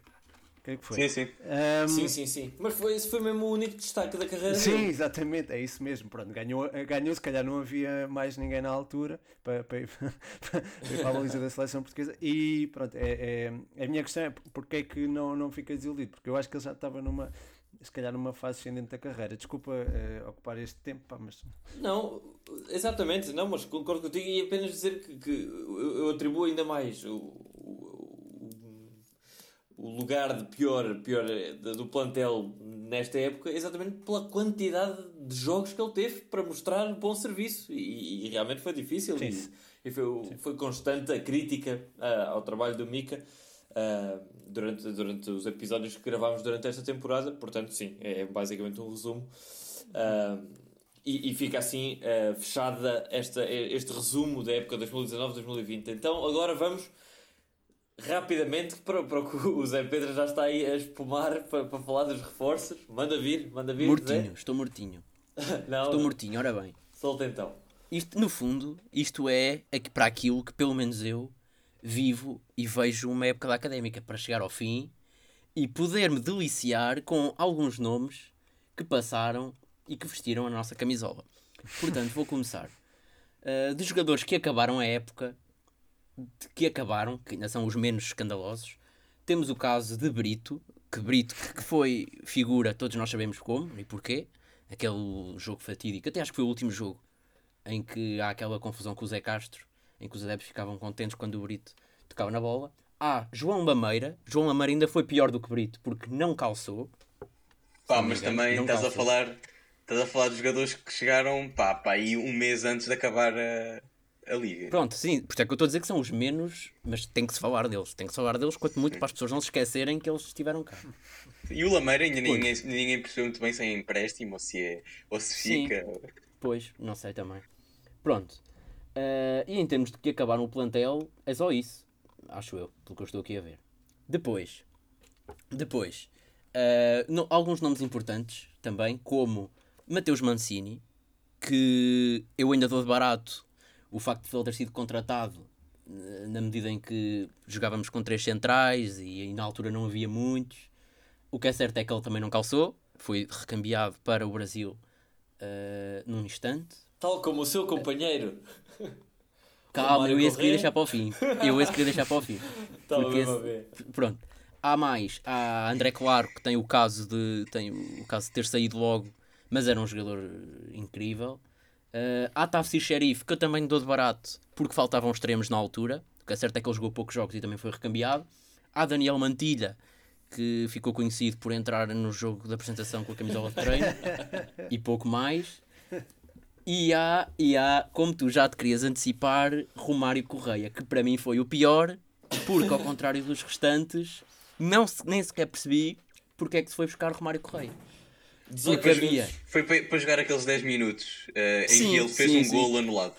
E: Quem é que foi?
B: Sim, sim.
E: Ahm,
A: Sim, sim, sim. Mas foi, esse foi mesmo o único destaque da carreira
E: Sim,
A: dele.
E: exatamente, é isso mesmo. Pronto, ganhou, ganhou, se calhar não havia mais ninguém na altura para, para, ir- para para a baliza da seleção portuguesa. E pronto, é, é- a minha questão é porque é que não, não fica desiludido? Porque eu acho que ele já estava numa, se calhar numa fase ascendente da carreira. Desculpa eh, ocupar este tempo, pá, mas
A: Não, exatamente, não, mas concordo contigo e apenas dizer que, que eu, atribuo ainda mais o, o, o lugar de pior, pior do plantel nesta época exatamente pela quantidade de jogos que ele teve para mostrar bom serviço e, e realmente foi difícil
E: Sim.
A: e, e foi, foi constante a crítica ah, ao trabalho do Mica uh, durante, durante os episódios que gravámos durante esta temporada. Portanto, sim, é basicamente um resumo. E, e, fica assim uh, fechada esta, este resumo da época 2019-2020. Então, agora vamos rapidamente para, para o que o Zé Pedro já está aí a espumar para, para falar dos reforços. Manda vir, manda vir.
C: Mortinho,
A: Zé.
C: estou mortinho.
A: Não,
C: estou mortinho, ora bem.
A: Solta então.
C: Isto, no fundo, isto é para aquilo que pelo menos eu vivo e vejo uma época da académica para chegar ao fim e poder-me deliciar com alguns nomes que passaram e que vestiram a nossa camisola. Portanto, vou começar. Uh, de jogadores que acabaram a época, que acabaram, que ainda são os menos escandalosos, temos o caso de Brito, que Brito que foi figura, todos nós sabemos como e porquê, aquele jogo fatídico, até acho que foi o último jogo em que há aquela confusão com o Zé Castro, em que os adeptos ficavam contentes quando o Brito tocava na bola. Há João Lameira, João Lameira ainda foi pior do que Brito porque não calçou.
B: Pá, mas também estás calçou. a falar Estás a falar de jogadores que chegaram pá, pá, aí um mês antes de acabar a, a liga.
C: Pronto, sim, por isso é que eu estou a dizer que são os menos, mas tem que se falar deles. Tem que se falar deles, quanto muito para as pessoas não se esquecerem que eles estiveram cá.
B: E o Lameira ainda ninguém, ninguém percebeu muito bem se é empréstimo ou se, é, ou se fica. Sim.
C: Pois, não sei também. Pronto. Uh, e em termos de que acabaram o plantel, é só isso. Acho eu, pelo que eu estou aqui a ver. Depois, depois, uh, no, alguns nomes importantes também, como Mateus Mancini, que eu ainda dou de barato o facto de ele ter sido contratado eh, na medida em que jogávamos com três centrais e, e na altura não havia muitos. O que é certo é que ele também não calçou, foi recambiado para o Brasil uh, num instante.
A: Tal como o seu companheiro.
C: Calma, eu esse queria deixar para o fim. Eu esse queria deixar para o fim.
A: Tá Porque esse,
C: pronto. Há mais, há André Claro que tem o caso de tem o caso de ter saído logo mas era um jogador incrível. Uh, há Tafsir Sheriff, que eu também dou de barato, porque faltavam extremos na altura. O que é certo é que ele jogou poucos jogos e também foi recambiado. Há Daniel Mantilha, que ficou conhecido por entrar no jogo da apresentação com a camisola de treino e pouco mais. E há, e há, como tu já te querias antecipar, Romário Correia, que para mim foi o pior, porque ao contrário dos restantes, não, nem sequer percebi porque é que se foi buscar Romário Correia.
B: Porque havia. Foi para, jogar aqueles 10 minutos uh, em sim, que ele fez sim, um sim. gol anulado.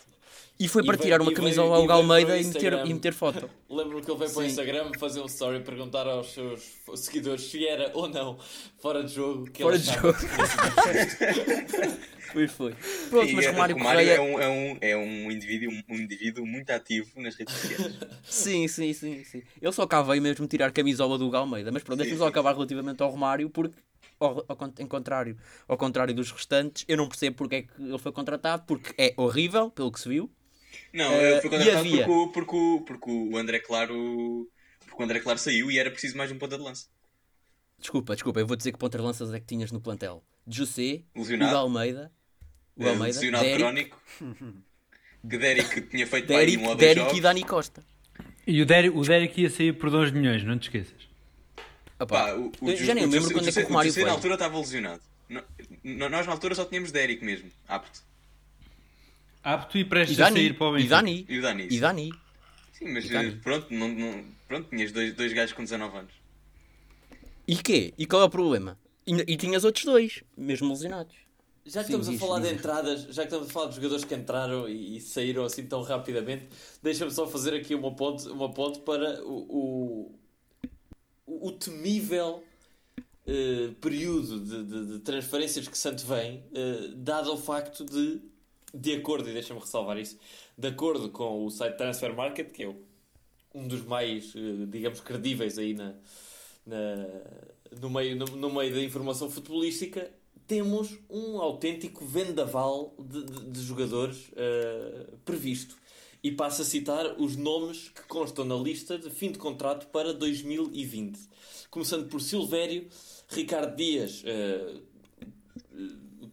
C: E foi para e tirar veio, uma camisola ao Galmeida e meter, e meter foto.
A: Lembro-me que ele veio para o Instagram fazer um story perguntar aos seus seguidores se era ou não fora de jogo. Que
C: fora de jogo. pois foi. Pronto, mas Romário, Romário
B: Correia... é, um, é, um, é um, indivíduo, um indivíduo muito ativo nas redes sociais.
C: sim, sim, sim, sim. Ele só cá veio mesmo tirar camisola do Galmeida. Mas pronto, deixa-me só acabar relativamente ao Romário porque ao, ao, em contrário, ao contrário dos restantes, eu não percebo porque é que ele foi contratado, porque é horrível, pelo que se viu.
B: Não, uh, foi contratado havia... porque, porque, porque, o André Claro porque o André Claro saiu e era preciso mais um ponta de lança.
C: Desculpa, desculpa, eu vou dizer que ponta de lanças é que tinhas no plantel. José, o Almeida, o
B: é,
C: Almeida,
B: lesionado Derek... crónico, que Derek tinha feito
C: Derek,
B: um ou
C: Derek
B: jogos.
C: e Dani Costa.
D: E o Derek, o Derek ia sair por 2 milhões, não te esqueças.
B: Pá, o, o, já nem lembro quando é que o Romário foi. na altura estava lesionado. nós na altura só tínhamos Derek mesmo, apto.
D: Apto e prestes e Dani, a sair para o
C: Benfica. E Dani.
B: E o Dani.
C: E Dani.
B: Sim, mas eh, pronto, não, não, pronto, tinhas dois, dois gajos com 19 anos.
C: E quê? E qual é o problema? E, e tinhas outros dois, mesmo lesionados.
A: Já que Sim, estamos a falar de entradas, já que estamos a falar de jogadores que entraram e, e saíram assim tão rapidamente, deixa-me só fazer aqui uma ponte, uma ponte para o, o o, temível uh, período de, de, de, transferências que Santo vem, uh, dado o facto de, de acordo, e deixa-me ressalvar isso, de acordo com o site Transfer Market, que é um dos mais, uh, digamos, credíveis aí na, na, no, meio, no, no, meio da informação futebolística, temos um autêntico vendaval de, de, de jogadores previsto e passa a citar os nomes que constam na lista de fim de contrato para 2020. Começando por Silvério, Ricardo Dias, uh,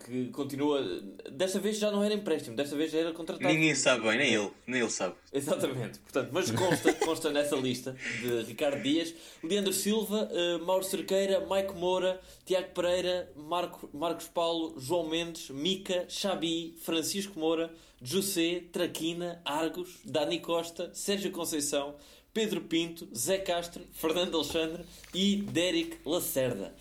A: que continua. Desta vez já não era empréstimo, desta vez já era contratado.
B: Ninguém sabe bem, nem ele, nem ele sabe.
A: Exatamente, portanto, mas consta, consta nessa lista de Ricardo Dias, Leandro Silva, uh, Mauro Cerqueira, Maico Moura, Tiago Pereira, Marco, Marcos Paulo, João Mendes, Mica, Xabi, Francisco Moura, José, Traquina, Argos, Dani Costa, Sérgio Conceição, Pedro Pinto, Zé Castro, Fernando Alexandre e Derek Lacerda.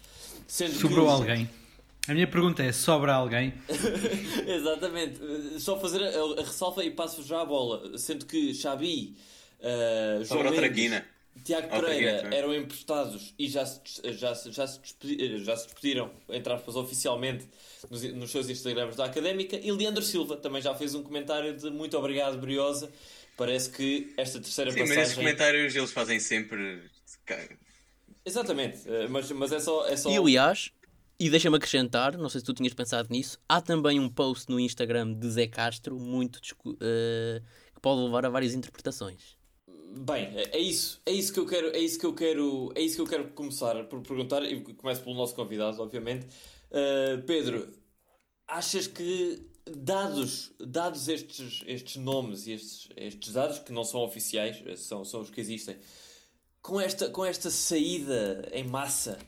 D: Sendo Sobrou que... alguém. A minha pergunta é: sobra alguém?
A: Exatamente. Só fazer a, a ressalva e passo já a bola. Sendo que Xabi, uh, João Mendes, Tiago Pereira eram emprestados e já se, já, já, se despediram, já se despediram, entre aspas, oficialmente nos, nos seus Instagrams da Académica. E Leandro Silva também já fez um comentário de muito obrigado, Briosa. Parece que esta terceira
B: Sim,
A: passagem...
B: mas esses comentários eles fazem sempre...
A: Exatamente, eh, mas, mas é, só, é só...
C: E aliás, e deixa-me acrescentar, não sei se tu tinhas pensado nisso, há também um post no Instagram de Zé Castro muito uh, que pode levar a várias interpretações.
A: Bem, é, é isso, é isso que eu quero, é isso que eu quero, é isso que eu quero começar por perguntar e começo pelo nosso convidado, obviamente. Uh, Pedro, achas que dados, dados estes, estes nomes e estes, estes dados que não são oficiais, são, são os que existem, com esta, com esta saída em massa,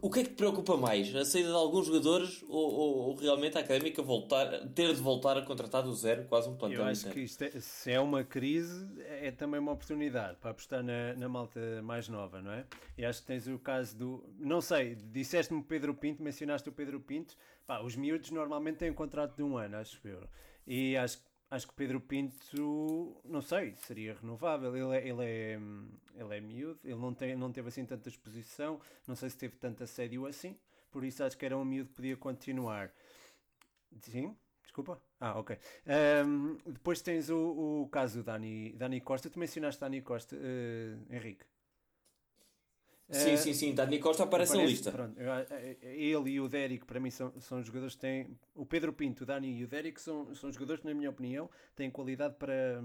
A: o que é que te preocupa mais? A saída de alguns jogadores ou, ou, ou, realmente a académica voltar, ter de voltar a contratar do zero, quase um plantel
E: Eu acho que isto é, se é uma crise, é também uma oportunidade para apostar na, na malta mais nova, não é? E acho que tens o caso do. Não sei, disseste-me Pedro Pinto, mencionaste o Pedro Pinto. Pá, os miúdos normalmente têm um contrato de um ano, acho eu. E acho que acho que Pedro Pinto, não sei, seria renovável. Ele é, ele é, ele é miúdo, ele não, tem, não teve assim tanta exposição, não sei se teve tanto assédio assim, por isso acho que era um miúdo que podia continuar. Sim? Desculpa? Ah, ok. Um, depois tens o, o caso do Dani, Dani Costa. Tu mencionaste Dani Costa, uh, Henrique.
A: Sim, uh, sim, sim. Dani Costa aparece, na lista.
E: Pronto, ele e o Derek, para mim, são, são jogadores que têm. O Pedro Pinto, o Dani e o Derek são, são jogadores que, na minha opinião, têm qualidade para,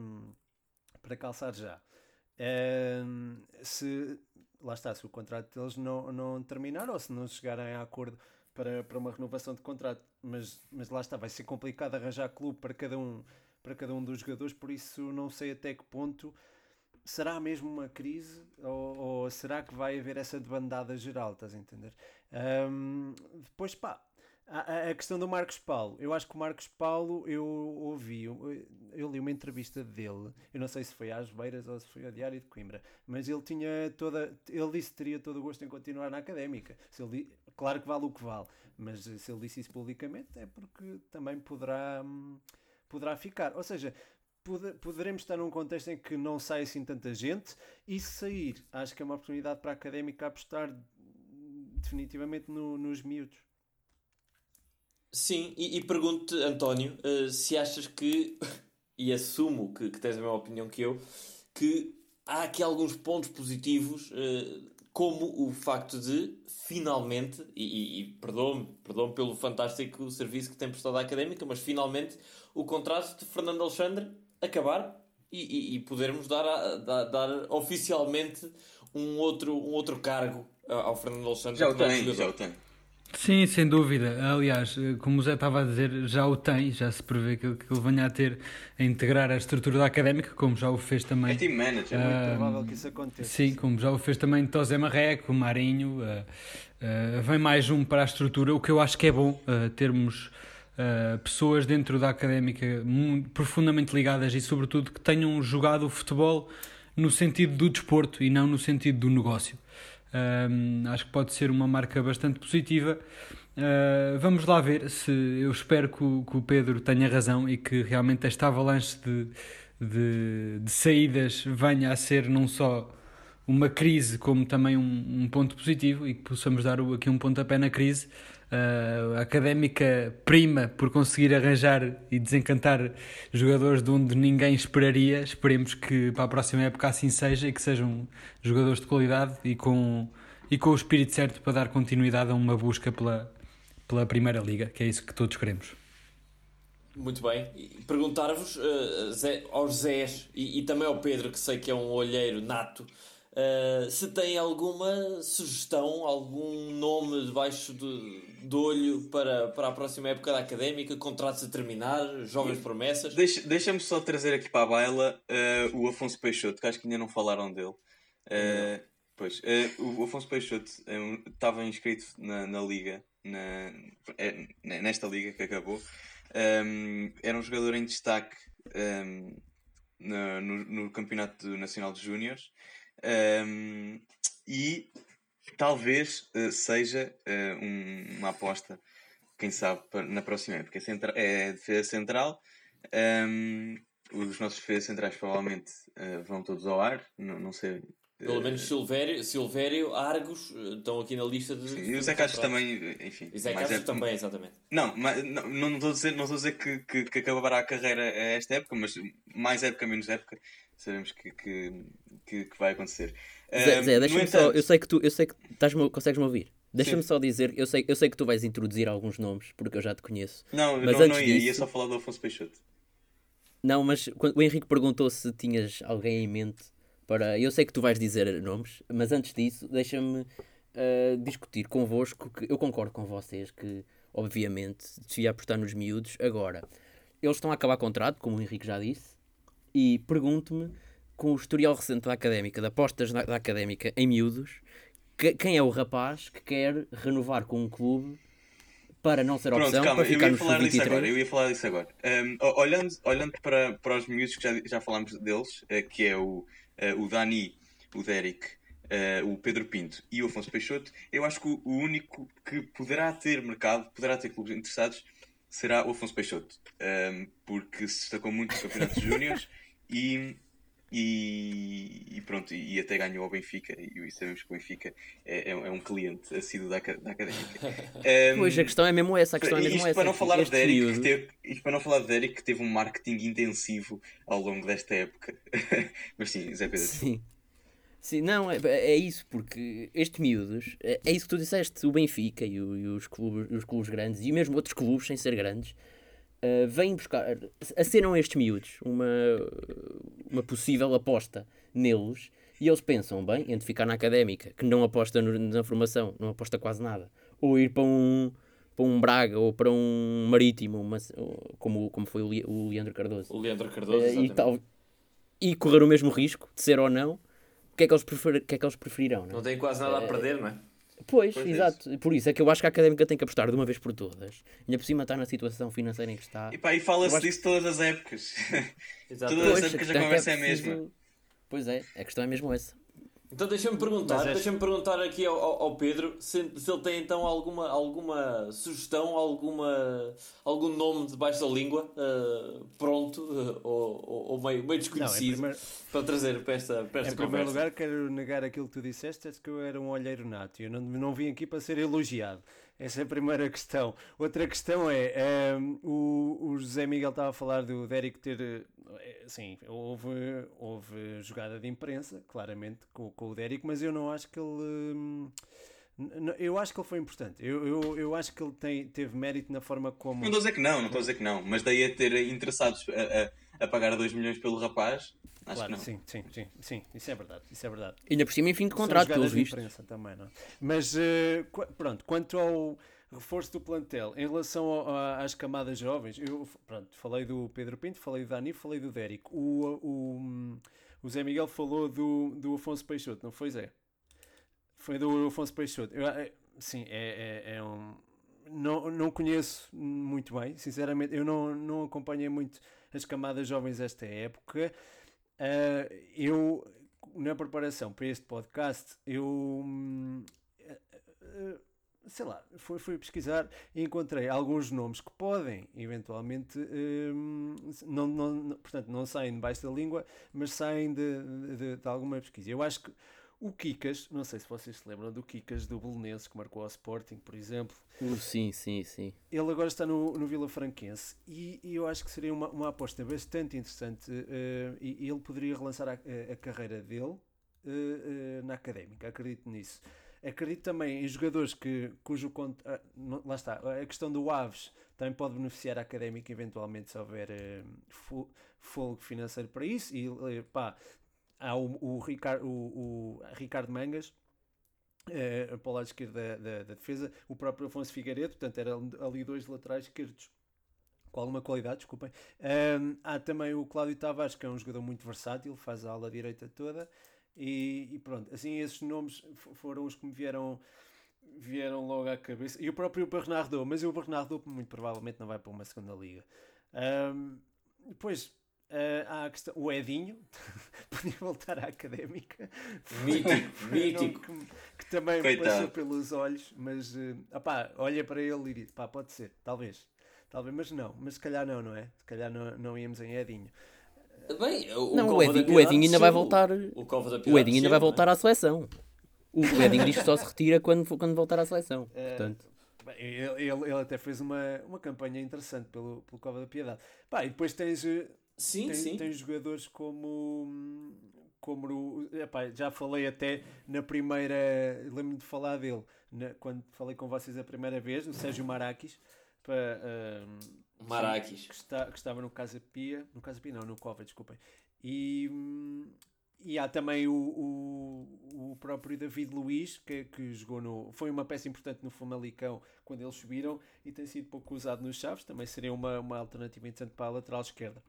E: para calçar já. Uh, se, lá está, se o contrato deles não, não terminar ou se não chegarem a acordo para, para uma renovação de contrato, mas, mas lá está, vai ser complicado arranjar clube para cada um, para cada um dos jogadores, por isso não sei até que ponto será mesmo uma crise ou, ou, será que vai haver essa debandada geral? Estás a entender? Um, depois, pá, a, a, questão do Marcos Paulo. Eu acho que o Marcos Paulo, eu ouvi, eu, eu, li uma entrevista dele, eu não sei se foi às Beiras ou se foi ao Diário de Coimbra, mas ele tinha toda, ele disse que teria todo o gosto em continuar na académica. Se ele, claro que vale o que vale, mas se ele disse isso publicamente é porque também poderá. Hum, poderá ficar. Ou seja, poderemos estar num contexto em que não sai assim tanta gente e sair, acho que é uma oportunidade para a académica apostar definitivamente no, nos miúdos.
A: Sim, e, e pergunto-te, António, uh, se achas que, e assumo que, que, tens a mesma opinião que eu, que há aqui alguns pontos positivos, uh, como o facto de, finalmente, e, e, e perdoe-me perdoe pelo fantástico serviço que tem prestado à académica, mas finalmente o contrato de Fernando Alexandre acabar e, e, e podermos dar, a, dar, dar, oficialmente um outro, um outro cargo ao Fernando Alexandre.
B: Já o tem, já o tem.
D: Sim, sem dúvida. Aliás, como o Zé estava a dizer, já o tem, já se prevê que, que ele venha a ter a integrar a estrutura da académica, como já o fez também.
B: É team manager,
E: é muito provável que isso aconteça.
D: Sim, como já o fez também Tosé Marreco, Marinho. Uh, uh, vem mais um para a estrutura, o que eu acho que é bom uh, termos uh, pessoas dentro da académica profundamente ligadas e, sobretudo, que tenham jogado o futebol no sentido do desporto e não no sentido do negócio. Acho que pode ser uma marca bastante positiva. Uh, vamos lá ver se eu espero que o, que o, Pedro tenha razão e que realmente esta avalanche de, de, de saídas venha a ser não só uma crise como também um, um, ponto positivo e que possamos dar aqui um pontapé na crise uh, académica prima por conseguir arranjar e desencantar jogadores de onde ninguém esperaria. Esperemos que para a próxima época assim seja e que sejam jogadores de qualidade e com, e com o espírito certo para dar continuidade a uma busca pela, pela Primeira Liga, que é isso que todos queremos.
A: Muito bem. Perguntar-vos uh, aos Zés e, e, também ao Pedro, que sei que é um olheiro nato, Uh, se tem alguma sugestão, algum nome debaixo de, de olho para, para a próxima época da académica, contratos a terminar, jovens promessas?
B: Deixa-me deixa só trazer aqui para a baila uh, o Afonso Peixoto, que acho que ainda não falaram dele. Uh, pois, o Afonso Peixoto estava inscrito na, na liga, na, é, nesta liga que acabou. Um, era um jogador em destaque. Um, no, no, no Campeonato Nacional de Júniores um, e talvez uh, seja uh, um, uma aposta, quem sabe, na próxima época. É, centra é defesa central. Um, os nossos defesas centrais provavelmente uh, vão todos ao ar, não, não sei
A: pelo menos Silvério, Silvério Argos estão aqui na lista de.
B: Sim, e o Zé Castro também, enfim.
A: E Zé Castro é... também, exatamente.
B: Não, mas, não, não estou a dizer, não estou a dizer que, que, que acabará a carreira a esta época, mas mais época, menos época, sabemos que, que, que, que vai acontecer.
C: Zé, Zé deixa-me entanto... só, eu sei que tu, eu sei que estás consegues-me ouvir. Deixa-me só dizer, eu sei, eu sei que tu vais introduzir alguns nomes, porque eu já te conheço.
B: Não, mas não, antes não ia, disso... ia só falar do Afonso Peixoto.
C: Não, mas quando, o Henrique perguntou se tinhas alguém em mente para. Eu sei que tu vais dizer nomes, mas antes disso, deixa-me uh, discutir convosco que eu concordo com vocês que, obviamente, devia apostar nos miúdos. Agora, eles estão a acabar contrato, como o Henrique já disse, e pergunto-me, com o historial recente da académica, de apostas da, da académica em miúdos, que, quem é o rapaz que quer renovar com um clube para não ser opção, Pronto, calma, para ficar eu ia falar disso
B: agora, eu ia falar disso agora. Um, olhando, olhando para, para os miúdos que já, já falámos deles, uh, que é o uh, o Dani, o Derek, uh, o Pedro Pinto e o Afonso Peixoto, eu acho que o, o, único que poderá ter mercado, poderá ter clubes interessados, será o Afonso Peixoto. Um, porque se destacou muito no Campeonato de e, e, e, pronto, e até ganhou ao Benfica, e sabemos que o Benfica é, é, é um cliente assíduo da, da académica. Um,
C: pois a questão é mesmo essa, a questão é mesmo
B: isto
C: essa.
B: Para não falar de Eric, que teve, isto para não falar de Eric, que teve um marketing intensivo ao longo desta época. Mas sim, Zé Pedro.
C: Sim. Sim, não, é, é isso, porque estes miúdos, é, é, isso que tu disseste, o Benfica e, o, e os, clubes, os clubes grandes, e mesmo outros clubes sem ser grandes, uh, vêm buscar, acenam estes miúdos uma, uma possível aposta neles, e eles pensam, bem, entre ficar na académica, que não aposta no, na formação, não aposta quase nada, ou ir para um, para um Braga ou para um Marítimo, uma, como, como foi o Leandro Cardoso.
A: O Leandro Cardoso, uh,
C: e, tal, e correr o mesmo risco de ser ou não o que é que eles, prefer... que é que eles preferirão?
A: Não, não tem quase nada a perder, não é?
C: Pois, pois exato. É por isso é que eu acho que a académica tem que apostar de uma vez por todas. Ainda por cima está na situação financeira em que está.
B: E pá, e fala-se disso que... todas as épocas. todas pois, as épocas a conversa é, preciso... é a mesma.
C: Pois é, a questão é mesmo essa.
A: Então deixa-me perguntar, é... deixa perguntar aqui ao, ao Pedro se, se, ele tem então alguma, alguma sugestão, alguma, algum nome debaixo da língua uh, pronto uh, ou, ou, meio, meio desconhecido não, primeiro... para trazer para esta, para esta
E: Em primeiro lugar, quero negar aquilo que tu disseste, é que eu era um olheiro nato. Eu não, não vim aqui para ser elogiado. Essa é a primeira questão. Outra questão é: um, ehm, o, o José Miguel estava a falar do Derek ter. Eh, sim, houve, houve jogada de imprensa, claramente, com, com o Derek, mas eu não acho que ele. Um, eu acho que ele foi importante. Eu, eu, eu acho que ele tem, teve mérito na forma como.
B: Não estou a dizer que não, não estou a dizer que não, mas daí a ter interessados a, a, a pagar 2 milhões pelo rapaz, Acho claro, que não.
E: Sim, sim, sim, sim, isso é verdade, isso é verdade.
C: Ainda por cima em fim de contrato, pelos vistos.
E: também, não? É? Mas, uh, pronto, quanto ao reforço do plantel, em relação a, a, às camadas jovens, eu, pronto, falei do Pedro Pinto, falei do Dani, falei do Dérico. O, o, o Zé Miguel falou do, do Afonso Peixoto, não foi Zé? Foi do Afonso Peixoto. Eu, é, sim, é, é, é um... Não, não conheço muito bem, sinceramente, eu não, não acompanhei muito as camadas jovens desta época. Uh, eu, na preparação para este podcast, eu. Uh, sei lá, fui, fui pesquisar e encontrei alguns nomes que podem eventualmente não, não, portanto não saem debaixo da língua, mas saem de, de, de, alguma pesquisa. Eu acho que o Kikas, não sei se vocês se lembram do Kikas do Belenenses que marcou ao Sporting, por exemplo.
C: Uh, sim, sim, sim.
E: Ele agora está no, no Vila Franquense e, e, eu acho que seria uma, uma aposta bastante interessante uh, e, e, ele poderia relançar a, a, a carreira dele uh, na académica, acredito nisso. Acredito também em jogadores que, cujo. Uh, lá está, a questão do Aves também pode beneficiar a académica eventualmente se houver uh, folgo financeiro para isso. E pá, há o, o, Ricardo, o, o Ricardo Mangas, uh, para o lado esquerdo da, da, da, defesa, o próprio Afonso Figueiredo, portanto, eram ali dois laterais esquerdos com alguma qualidade, desculpem. Há também o Cláudio Tavares, que é um jogador muito versátil, faz a ala direita toda, e, e pronto, assim esses nomes foram os que me vieram vieram logo à cabeça. E o próprio Bernardo, mas o Bernardo muito provavelmente não vai para uma segunda liga. Um, depois, Uh, há a questão, o Edinho podia voltar à académica.
A: Mítico, mítico.
E: Que, que, também
B: Coitado.
E: passou pelos olhos, mas uh, opá, olha para ele e diz: pá, pode ser, talvez, talvez, mas não, mas se calhar não, não é? Se calhar não, não íamos em Edinho.
A: Bem, o,
C: Não, o Edinho, o Edinho ainda vai voltar.
A: O,
C: O Edinho ainda vai voltar à seleção. O Edinho diz que só se retira quando, quando voltar à seleção. Portanto,
E: Bem, Ele, ele, ele até fez uma, uma campanha interessante pelo, pelo Cova da Piedade. Pá, e depois tens, uh,
A: Sim,
E: tens,
A: sim.
E: tens jogadores como. como o, epá, já falei até na primeira. Lembro-me de falar dele na- quando falei com vocês a primeira vez, o Sérgio Marakis. Para, uh,
A: Marakis.
E: que, está, que estava no Casa Pia, no Casa Pia não, no Cova, desculpem. E, hum, e há também o, o, o próprio David Luiz, que, que jogou no. Foi uma peça importante no Famalicão quando eles subiram e tem sido pouco usado nos Chaves. Também seria uma, uma alternativa interessante para a lateral esquerda.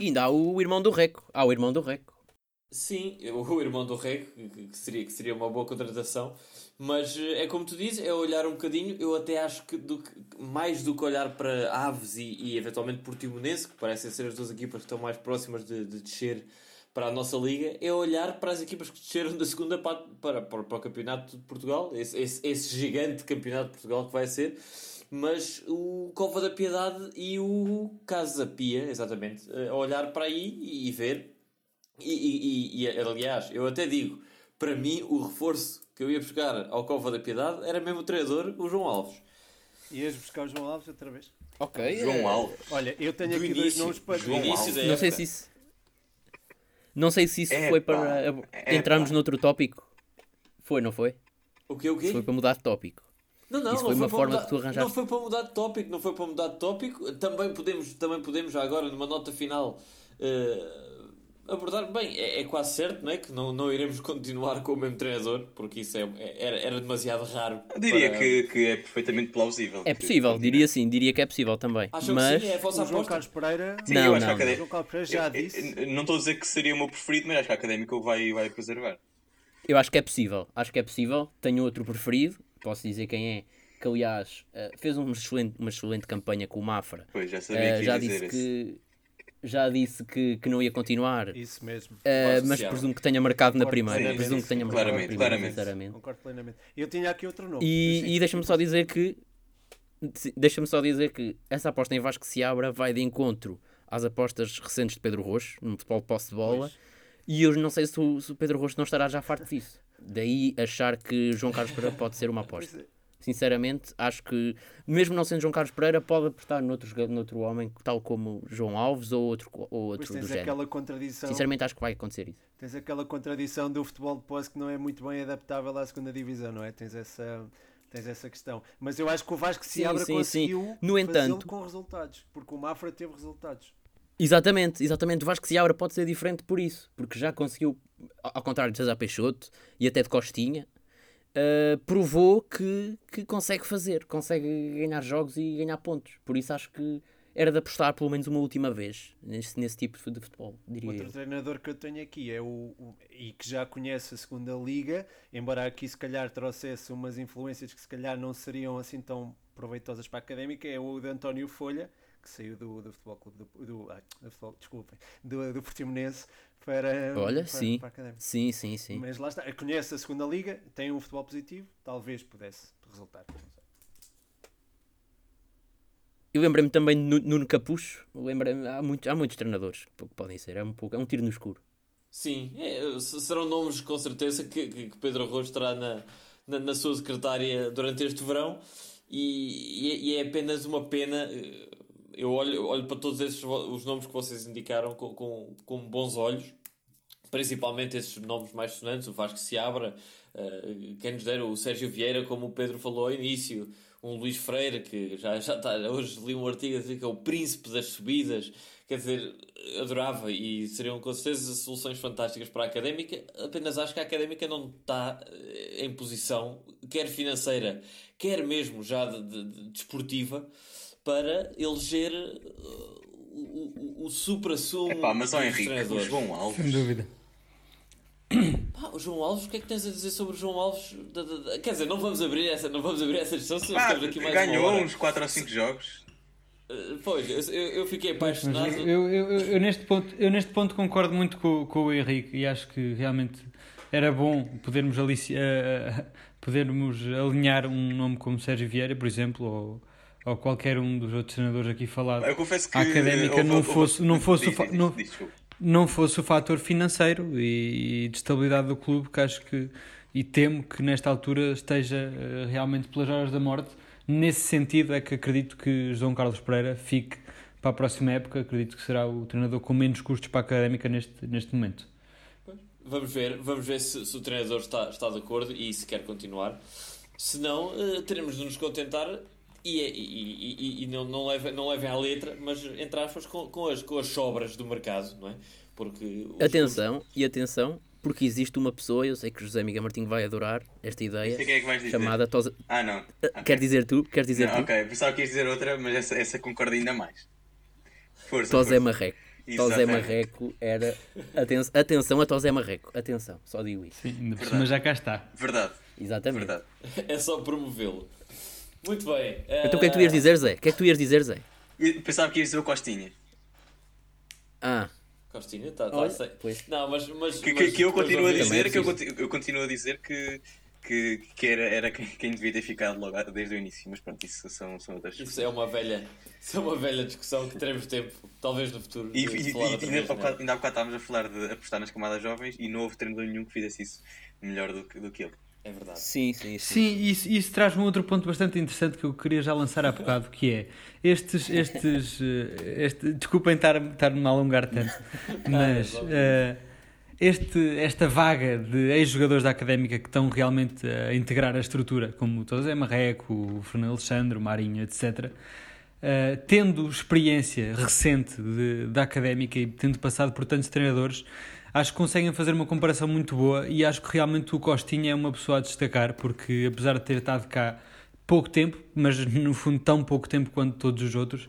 C: E ainda há o irmão do Reco. Há o irmão do Reco.
A: Sim, o irmão do que, que seria, que seria uma boa contratação, mas eh, é como tu dizes, é olhar um bocadinho. Eu até acho que, do que- mais do que olhar para Aves e, e eventualmente Portimonense, que parecem ser as duas equipas que estão mais próximas de, de descer para a nossa liga, é olhar para as equipas que desceram da segunda para, para, para, para o Campeonato de Portugal, esse, esse, esse gigante Campeonato de Portugal que vai ser. Mas o Cova da Piedade e o Casa Pia, exatamente, eh, olhar para aí e, e ver e, e- e- e, aliás, eu até digo, para mim o reforço que eu ia buscar ao Cova da Piedade era mesmo o treinador, o João Alves.
E: Ias buscar o João Alves outra vez?
C: Ok.
B: João Alves.
E: Olha, eu tenho
A: Do
E: aqui dois
A: início,
E: nomes para
B: João
A: da
C: Não sei se isso. Não sei se isso
B: Epá,
C: foi para
B: epá.
C: entrarmos noutro tópico. Foi, não foi?
A: O quê, o quê?
C: Foi para mudar de tópico.
A: Não, não,
C: Isso
A: não
C: foi uma
A: para
C: forma
A: mudar,
C: que tu arranjaste.
A: Não foi para mudar de tópico, não foi para mudar de tópico. Também podemos, também podemos já agora, numa nota final, eh, abordar. Bem, é, é quase certo não é? que não, não iremos continuar com o mesmo treinador, porque isso é, é- era, era demasiado raro.
B: Eu diria
A: para-
B: que, que é perfeitamente plausível.
C: É possível, diria sim, diria que é possível também.
A: Acham
C: Mas
A: que sim? É a
E: o
A: vossa
E: João
A: aposta?
E: Carlos Pereira.
B: Sim,
C: Não,
B: eu acho
C: não,
B: que a
E: O. João Carlos já
B: eu-
E: disse.
B: eu não estou a dizer que seria o meu preferido, mas acho que a académica o vai, vai preservar.
C: eu acho que é possível. Acho que é possível. Tenho outro preferido, posso dizer quem é, que aliás eh, fez uma excelente, uma excelente campanha com o Mafra.
B: Pois, já sabia
C: Eh,
B: que ia
C: já
B: dizer
C: disse
B: isso.
C: que já disse que, que não ia continuar.
E: Isso mesmo.
A: Vasco
C: mas presumo que tenha marcado na primeira.
E: plenamente.
C: Presumo que tenha marcado na
B: Claramente,
C: primeira,
B: claramente.
C: sinceramente.
E: Concordo plenamente. Eu tinha aqui outro nome.
C: E,
E: Sim.
C: e deixa-me só dizer que deixa-me só dizer que essa aposta em Vasco se abra vai de encontro às apostas recentes de Pedro Rocho no futebol de posse de bola e eu não sei se o, se o Pedro Rocho não estará já farto disso. Daí achar que João Carlos Pereira pode ser uma aposta.
E: É.
C: Sinceramente, acho que, mesmo não sendo João Carlos Pereira, pode apostar noutro, noutro homem, tal como João Alves ou outro, ou outro do
E: tens
C: género.
E: aquela contradição.
C: Sinceramente, acho que vai acontecer isso.
E: Tens aquela contradição do futebol de posse que não é muito bem adaptável à segunda divisão, não é? Tens essa, tens essa questão. Mas eu acho que o Vasco se
C: Sim,
E: abra
C: sim,
E: conseguiu
C: sim. No entanto-
E: com resultados, porque o Mafra teve resultados.
C: Exatamente, exatamente. O Vasco Seabra pode ser diferente por isso, porque já conseguiu, ao contrário de César Peixoto e até de Costinha, uh, provou que, que consegue fazer, consegue ganhar jogos e ganhar pontos. Por isso acho que era de apostar pelo menos uma última vez nesse, nesse tipo de futebol, diria
E: Outro
C: eu.
E: treinador que eu tenho aqui é o, o- e que já conhece a segunda liga, embora aqui se calhar trouxesse umas influências que se calhar não seriam assim tão proveitosas para a académica, é o de António Folha, que saiu do, do futebol clube do, do, ai, do futebol, desculpem, do, do Portimonense para,
C: Olha,
E: para,
C: sim.
E: para a académica.
C: Sim, sim, sim.
E: Mas lá está, conhece a segunda liga, tem um futebol positivo, talvez pudesse resultar.
C: Eu lembrei-me também de Nu- Nuno Capucho. Lembrei há, muitos, há muitos treinadores que podem ser. É um, pouco, é um tiro no escuro.
A: Sim, é, serão nomes com certeza que, que- Pedro Arroz terá na, na, na sua secretária durante este verão e, e é- e é apenas uma pena. Eu olho, olho para todos esses os nomes que vocês indicaram com, com, com bons olhos, principalmente esses nomes mais sonantes, o Vasco Seabra, eh, quem nos dera o Sérgio Vieira, como o Pedro falou ao início, um Luís Freire, que já, já está, hoje li um artigo a que é o príncipe das subidas, quer dizer, adorava e seriam com certeza soluções fantásticas para a académica. Apenas acho que a académica não está eh, em posição, quer financeira, quer mesmo já de, de- de desportiva, para eleger eh, o, o, o supra-sumo
B: Epá, mas ó Henrique, o. João Alves.
D: Sem dúvida.
A: Pá, o João Alves, o que é que tens a dizer sobre o João Alves? Da- da- da- Quer dizer, não vamos abrir essa, não vamos abrir essa discussão, senão estamos aqui mais
B: ganhou uns 4 ou 5 jogos.
A: Uh, pois, eu, eu fiquei apaixonado.
D: eu, eu, eu, eu neste ponto, eu neste ponto concordo muito com, com o Henrique e acho que realmente era bom podermos, alici- eh, podermos alinhar um nome como Sérgio Vieira, por exemplo, ou, ou qualquer um dos outros treinadores aqui falados.
B: Eu confesso que.
D: A académica
B: houve-
D: não fosse- não fosse o
B: diz,
D: não-
B: diz,
D: não fosse o fator financeiro e, e de estabilidade do clube, que acho que e temo que nesta altura esteja eh, realmente pelas horas da morte. Nesse sentido é que acredito que João Carlos Pereira fique para a próxima época. Acredito que será o treinador com menos custos para a académica neste, neste momento.
A: Vamos ver, vamos ver se, se o treinador está, está de acordo e se quer continuar. Se não, eh, teremos de nos contentar e, e, e, e- não, não, levem, não levem à letra, mas entre aspas, com, com, as, com as sobras do mercado, não é? Porque
C: Atenção, e atenção, porque existe uma pessoa, eu sei que José Miguel Martinho vai adorar esta ideia,
B: é que vais dizer.
C: chamada Tosa...
B: Ah, não.
C: Ah, Quer dizer tu? Quer dizer
B: Não,
C: tu?
B: ok, pensava que ias dizer outra, mas essa, essa concorda ainda mais. Força.
C: Tosé. Marreco. Tosé. Marreco era. Aten atenção a Tosé Marreco. Atenção, só digo isso.
D: Sim, cima já cá está.
B: Verdade,
C: Exatamente.
B: verdade.
A: é só promovê-lo. Muito bem.
C: Então o que é que tu ias dizer, Zé? O que é que tu ias dizer, Zé?
B: Eu pensava que ias dizer o Costinha.
C: Ah,
A: Costinha, tá,
C: Olha,
A: sei.
C: pois.
A: Não, mas, mas,
B: Que, que,
A: mas
B: que eu continuo a dizer, que eu,
C: preciso.
B: conti- eu continuo a dizer que, que, que era, era quem, quem devia ter ficado logo desde o início, mas pronto, isso são, são outras
A: Isso é uma velha, isso é uma velha discussão que teremos tempo, talvez no futuro.
B: E, e, e, e
A: vez,
B: ainda, há
A: é?
B: bocado, ainda há bocado estávamos a falar de apostar nas camadas jovens e não houve treinador nenhum que fizesse isso melhor do que, do que ele.
A: É verdade.
C: sim, sim, sim.
D: Sim, isso, isso traz-me um outro ponto bastante interessante que eu queria já lançar há bocado, que é estes, estes, eh, este, desculpem estar- estar-me a alongar tanto, mas eh, este, esta vaga de ex-jogadores da Académica que estão realmente a integrar a estrutura, como o José Marreco, o Fernando Alexandre, o Marinho, etc., eh, tendo experiência recente de- da Académica e tendo passado por tantos treinadores, acho que conseguem fazer uma comparação muito boa e acho que realmente o Costinha é uma pessoa a destacar, porque apesar de ter estado cá pouco tempo, mas no fundo tão pouco tempo quanto todos os outros,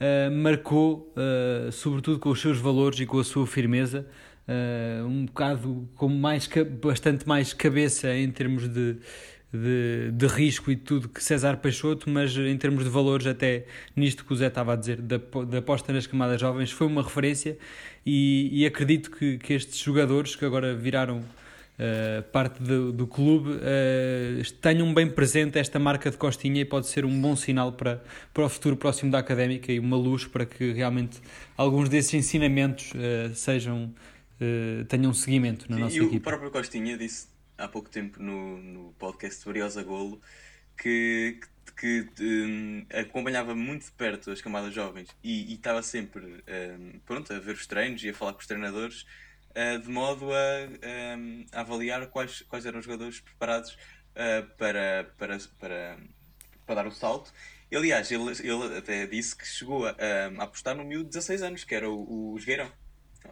D: eh, marcou, eh, sobretudo com os seus valores e com a sua firmeza, eh, um bocado com mais, bastante mais cabeça em termos de, de, de risco e tudo que César Peixoto, mas em termos de valores, até nisto que o Zé estava a dizer, da, da aposta nas camadas jovens, foi uma referência e, e acredito que, que estes jogadores que agora viraram eh, parte do, do clube eh, tenham bem presente esta marca de Costinha e pode ser um bom sinal para, para o futuro próximo da Académica e uma luz para que realmente alguns desses ensinamentos eh, sejam tenham seguimento na
B: Sim,
D: nossa
B: e o
D: equipa.
B: próprio Costinha disse há pouco tempo no, no podcast do Ariosa Golo que, que, que, hum, acompanhava muito de perto as camadas jovens e, estava sempre hum, pronto, a ver os treinos e a falar com os treinadores uh, de modo a, hum, a avaliar quais, quais eram os jogadores preparados uh, para, para, para, para dar o salto. Aliás, ele, ele até disse que chegou a, a apostar no miúdo de 16 anos, que era o, o Jogueirão.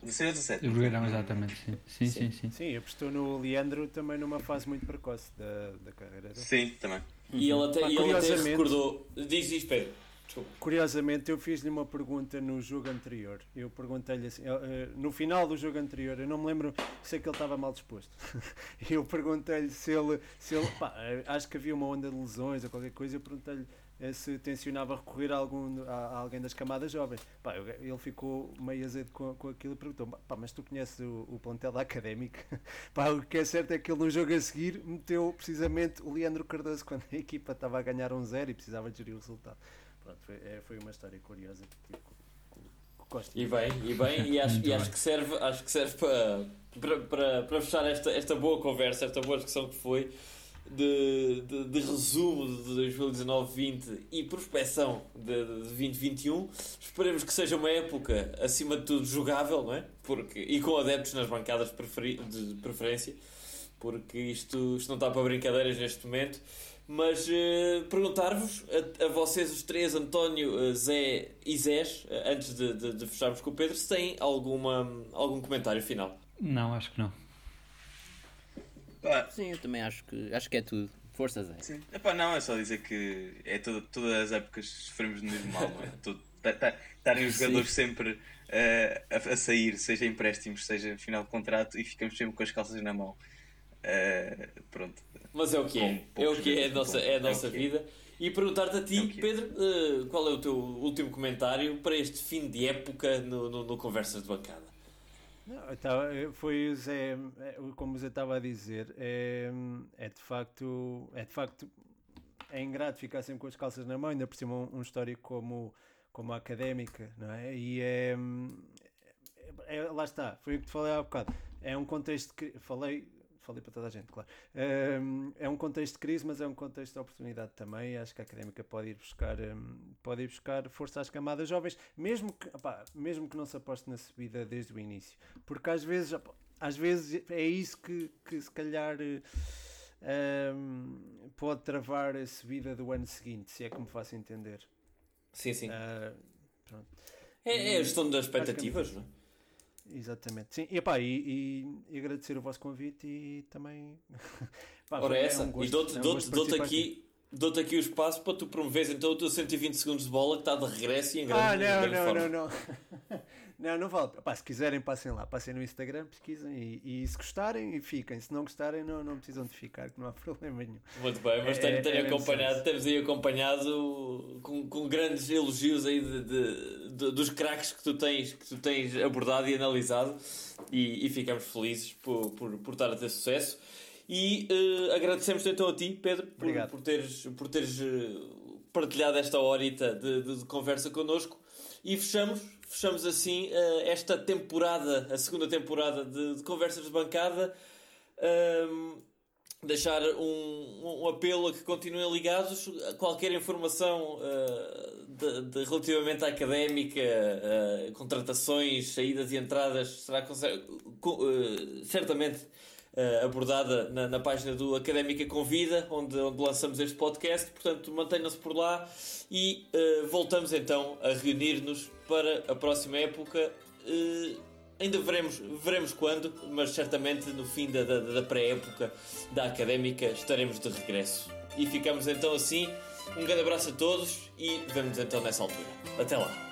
B: 16 ou 17?
D: O Jogueirão, exatamente, sim. Sim, sim, sim.
E: Sim, apostou no Leandro também numa fase muito precoce da, da carreira.
B: Sim, também.
A: E ele até, e ele até recordou. Diz Pedro. Desculpa.
E: Curiosamente, eu fiz-lhe uma pergunta no jogo anterior. Eu perguntei-lhe assim, eh, eh, no final do jogo anterior, eu não me lembro, sei que ele estava mal disposto. eu perguntei-lhe se ele, se ele pá, eh, acho que havia uma onda de lesões ou qualquer coisa, eu perguntei-lhe se tencionava recorrer a, algum, a, a alguém das camadas jovens. Pá, eu- ele ficou meio azedo com, com aquilo e perguntou: pá, mas tu conheces o, o plantel da académica? Pá, o que é certo é que ele no jogo a seguir meteu precisamente o Leandro Cardoso quando a equipa estava a ganhar um zero e precisava de gerir o resultado. Pronto, foi, é, foi uma história curiosa que tive com.
A: E bem, e bem, e acho, e acho que serve, acho que serve para, para, para, para fechar esta, esta boa conversa, esta boa discussão que foi de, de, de resumo de 2019-20 e prospeção de, de 2021. Esperemos que seja uma época, acima de tudo, jogável, não é? Porque, e com adeptos nas bancadas de, preferência, porque isto, isto não está para brincadeiras neste momento. Mas eh, perguntar-vos, a, a vocês os três, António, eh, Zé e Zés, eh, antes de, de, de fecharmos com o Pedro, se têm alguma, algum comentário final.
D: Não, acho que não.
B: Pá,
C: Sim, eu também acho que, acho que é tudo. Força, Zé.
B: sim. Epá, não, é só dizer que é todo, todas as épocas sofremos do mesmo mal, não é? Tá- tá- Estarem os
C: Sim.
B: jogadores sempre eh, a, a sair, seja empréstimos, seja final de contrato, e ficamos sempre com as calças na mão. Eh, pronto.
A: Mas é o que é. É o que é, a
B: jogadores,
A: nossa, é a
B: é
A: nossa
B: é.
A: vida. E perguntar-te a ti,
B: É?
A: Pedro, eh, qual é o teu último comentário para este fim de época no, no, no Conversas de Bancada?
E: Não, tava- foi o Zé, é, como o Zé estava a dizer, é, é de facto, é de facto, é ingrato ficar sempre com as calças na mão, ainda por cima um, um histórico como, como a académica, não é? E é- é- lá está, foi o que te falei há bocado, é um contexto que, falei, falei para toda a gente, claro, é, é um contexto de crise, mas é um contexto de oportunidade também, acho que a académica pode ir buscar, hum, pode ir buscar força às camadas jovens, mesmo que, opá, mesmo que não se aposte na subida desde o início, porque às vezes, opá, às vezes é isso que, que se calhar hum, pode travar a subida do ano seguinte, se é que me faço entender.
A: Sim, sim.
E: Pronto.
A: É, é a gestão das expectativas, não é?
E: Exatamente, sim. E, epá, e, e- e agradecer o vosso convite e também. Pá,
A: Ora,
E: foi-
A: essa.
E: um gosto-
A: e dou-te
E: é um
A: dou dou
E: participar
A: aqui, dou aqui o espaço para tu promoveres então o teu 120 segundos de bola que está de regresso e em grande,
E: Ah, não,
A: grande
E: não,
A: forma.
E: não, não. Não, não vale. Pá, se quiserem, passem lá. Passem no Instagram, pesquisem e, e se gostarem, fiquem. Se não gostarem, não, não precisam de ficar, que não há problema nenhum.
A: Muito bem, mas tenho,
E: é-
A: tenho
E: é
A: acompanhado,
E: isso.
A: temos aí acompanhado com, com grandes elogios aí de, de- de- dos craques que tu tens, que tu tens abordado e analisado e, e ficamos felizes por, por, por estar a ter sucesso. E eh, agradecemos então a ti, Pedro, por, por teres, por teres eh, partilhado esta horita de, de- de conversa connosco. E fechamos, fechamos assim eh, esta temporada, a segunda temporada de, de Conversas de Bancada. Ahm, deixar um, um apelo a que continuem ligados qualquer informação uh, de, de- relativamente à académica, uh, contratações, saídas e entradas será uh, certamente uh, abordada na, na página do Académica Convida, onde, onde lançamos este podcast. Portanto, mantenham-se por lá e uh, voltamos então a reunir-nos para a próxima época. Uh, Ainda veremos, veremos quando, mas certamente no fim da, da, da pré-época da académica estaremos de regresso. E ficamos então assim. Um grande abraço a todos e vemos então nessa altura. Até lá.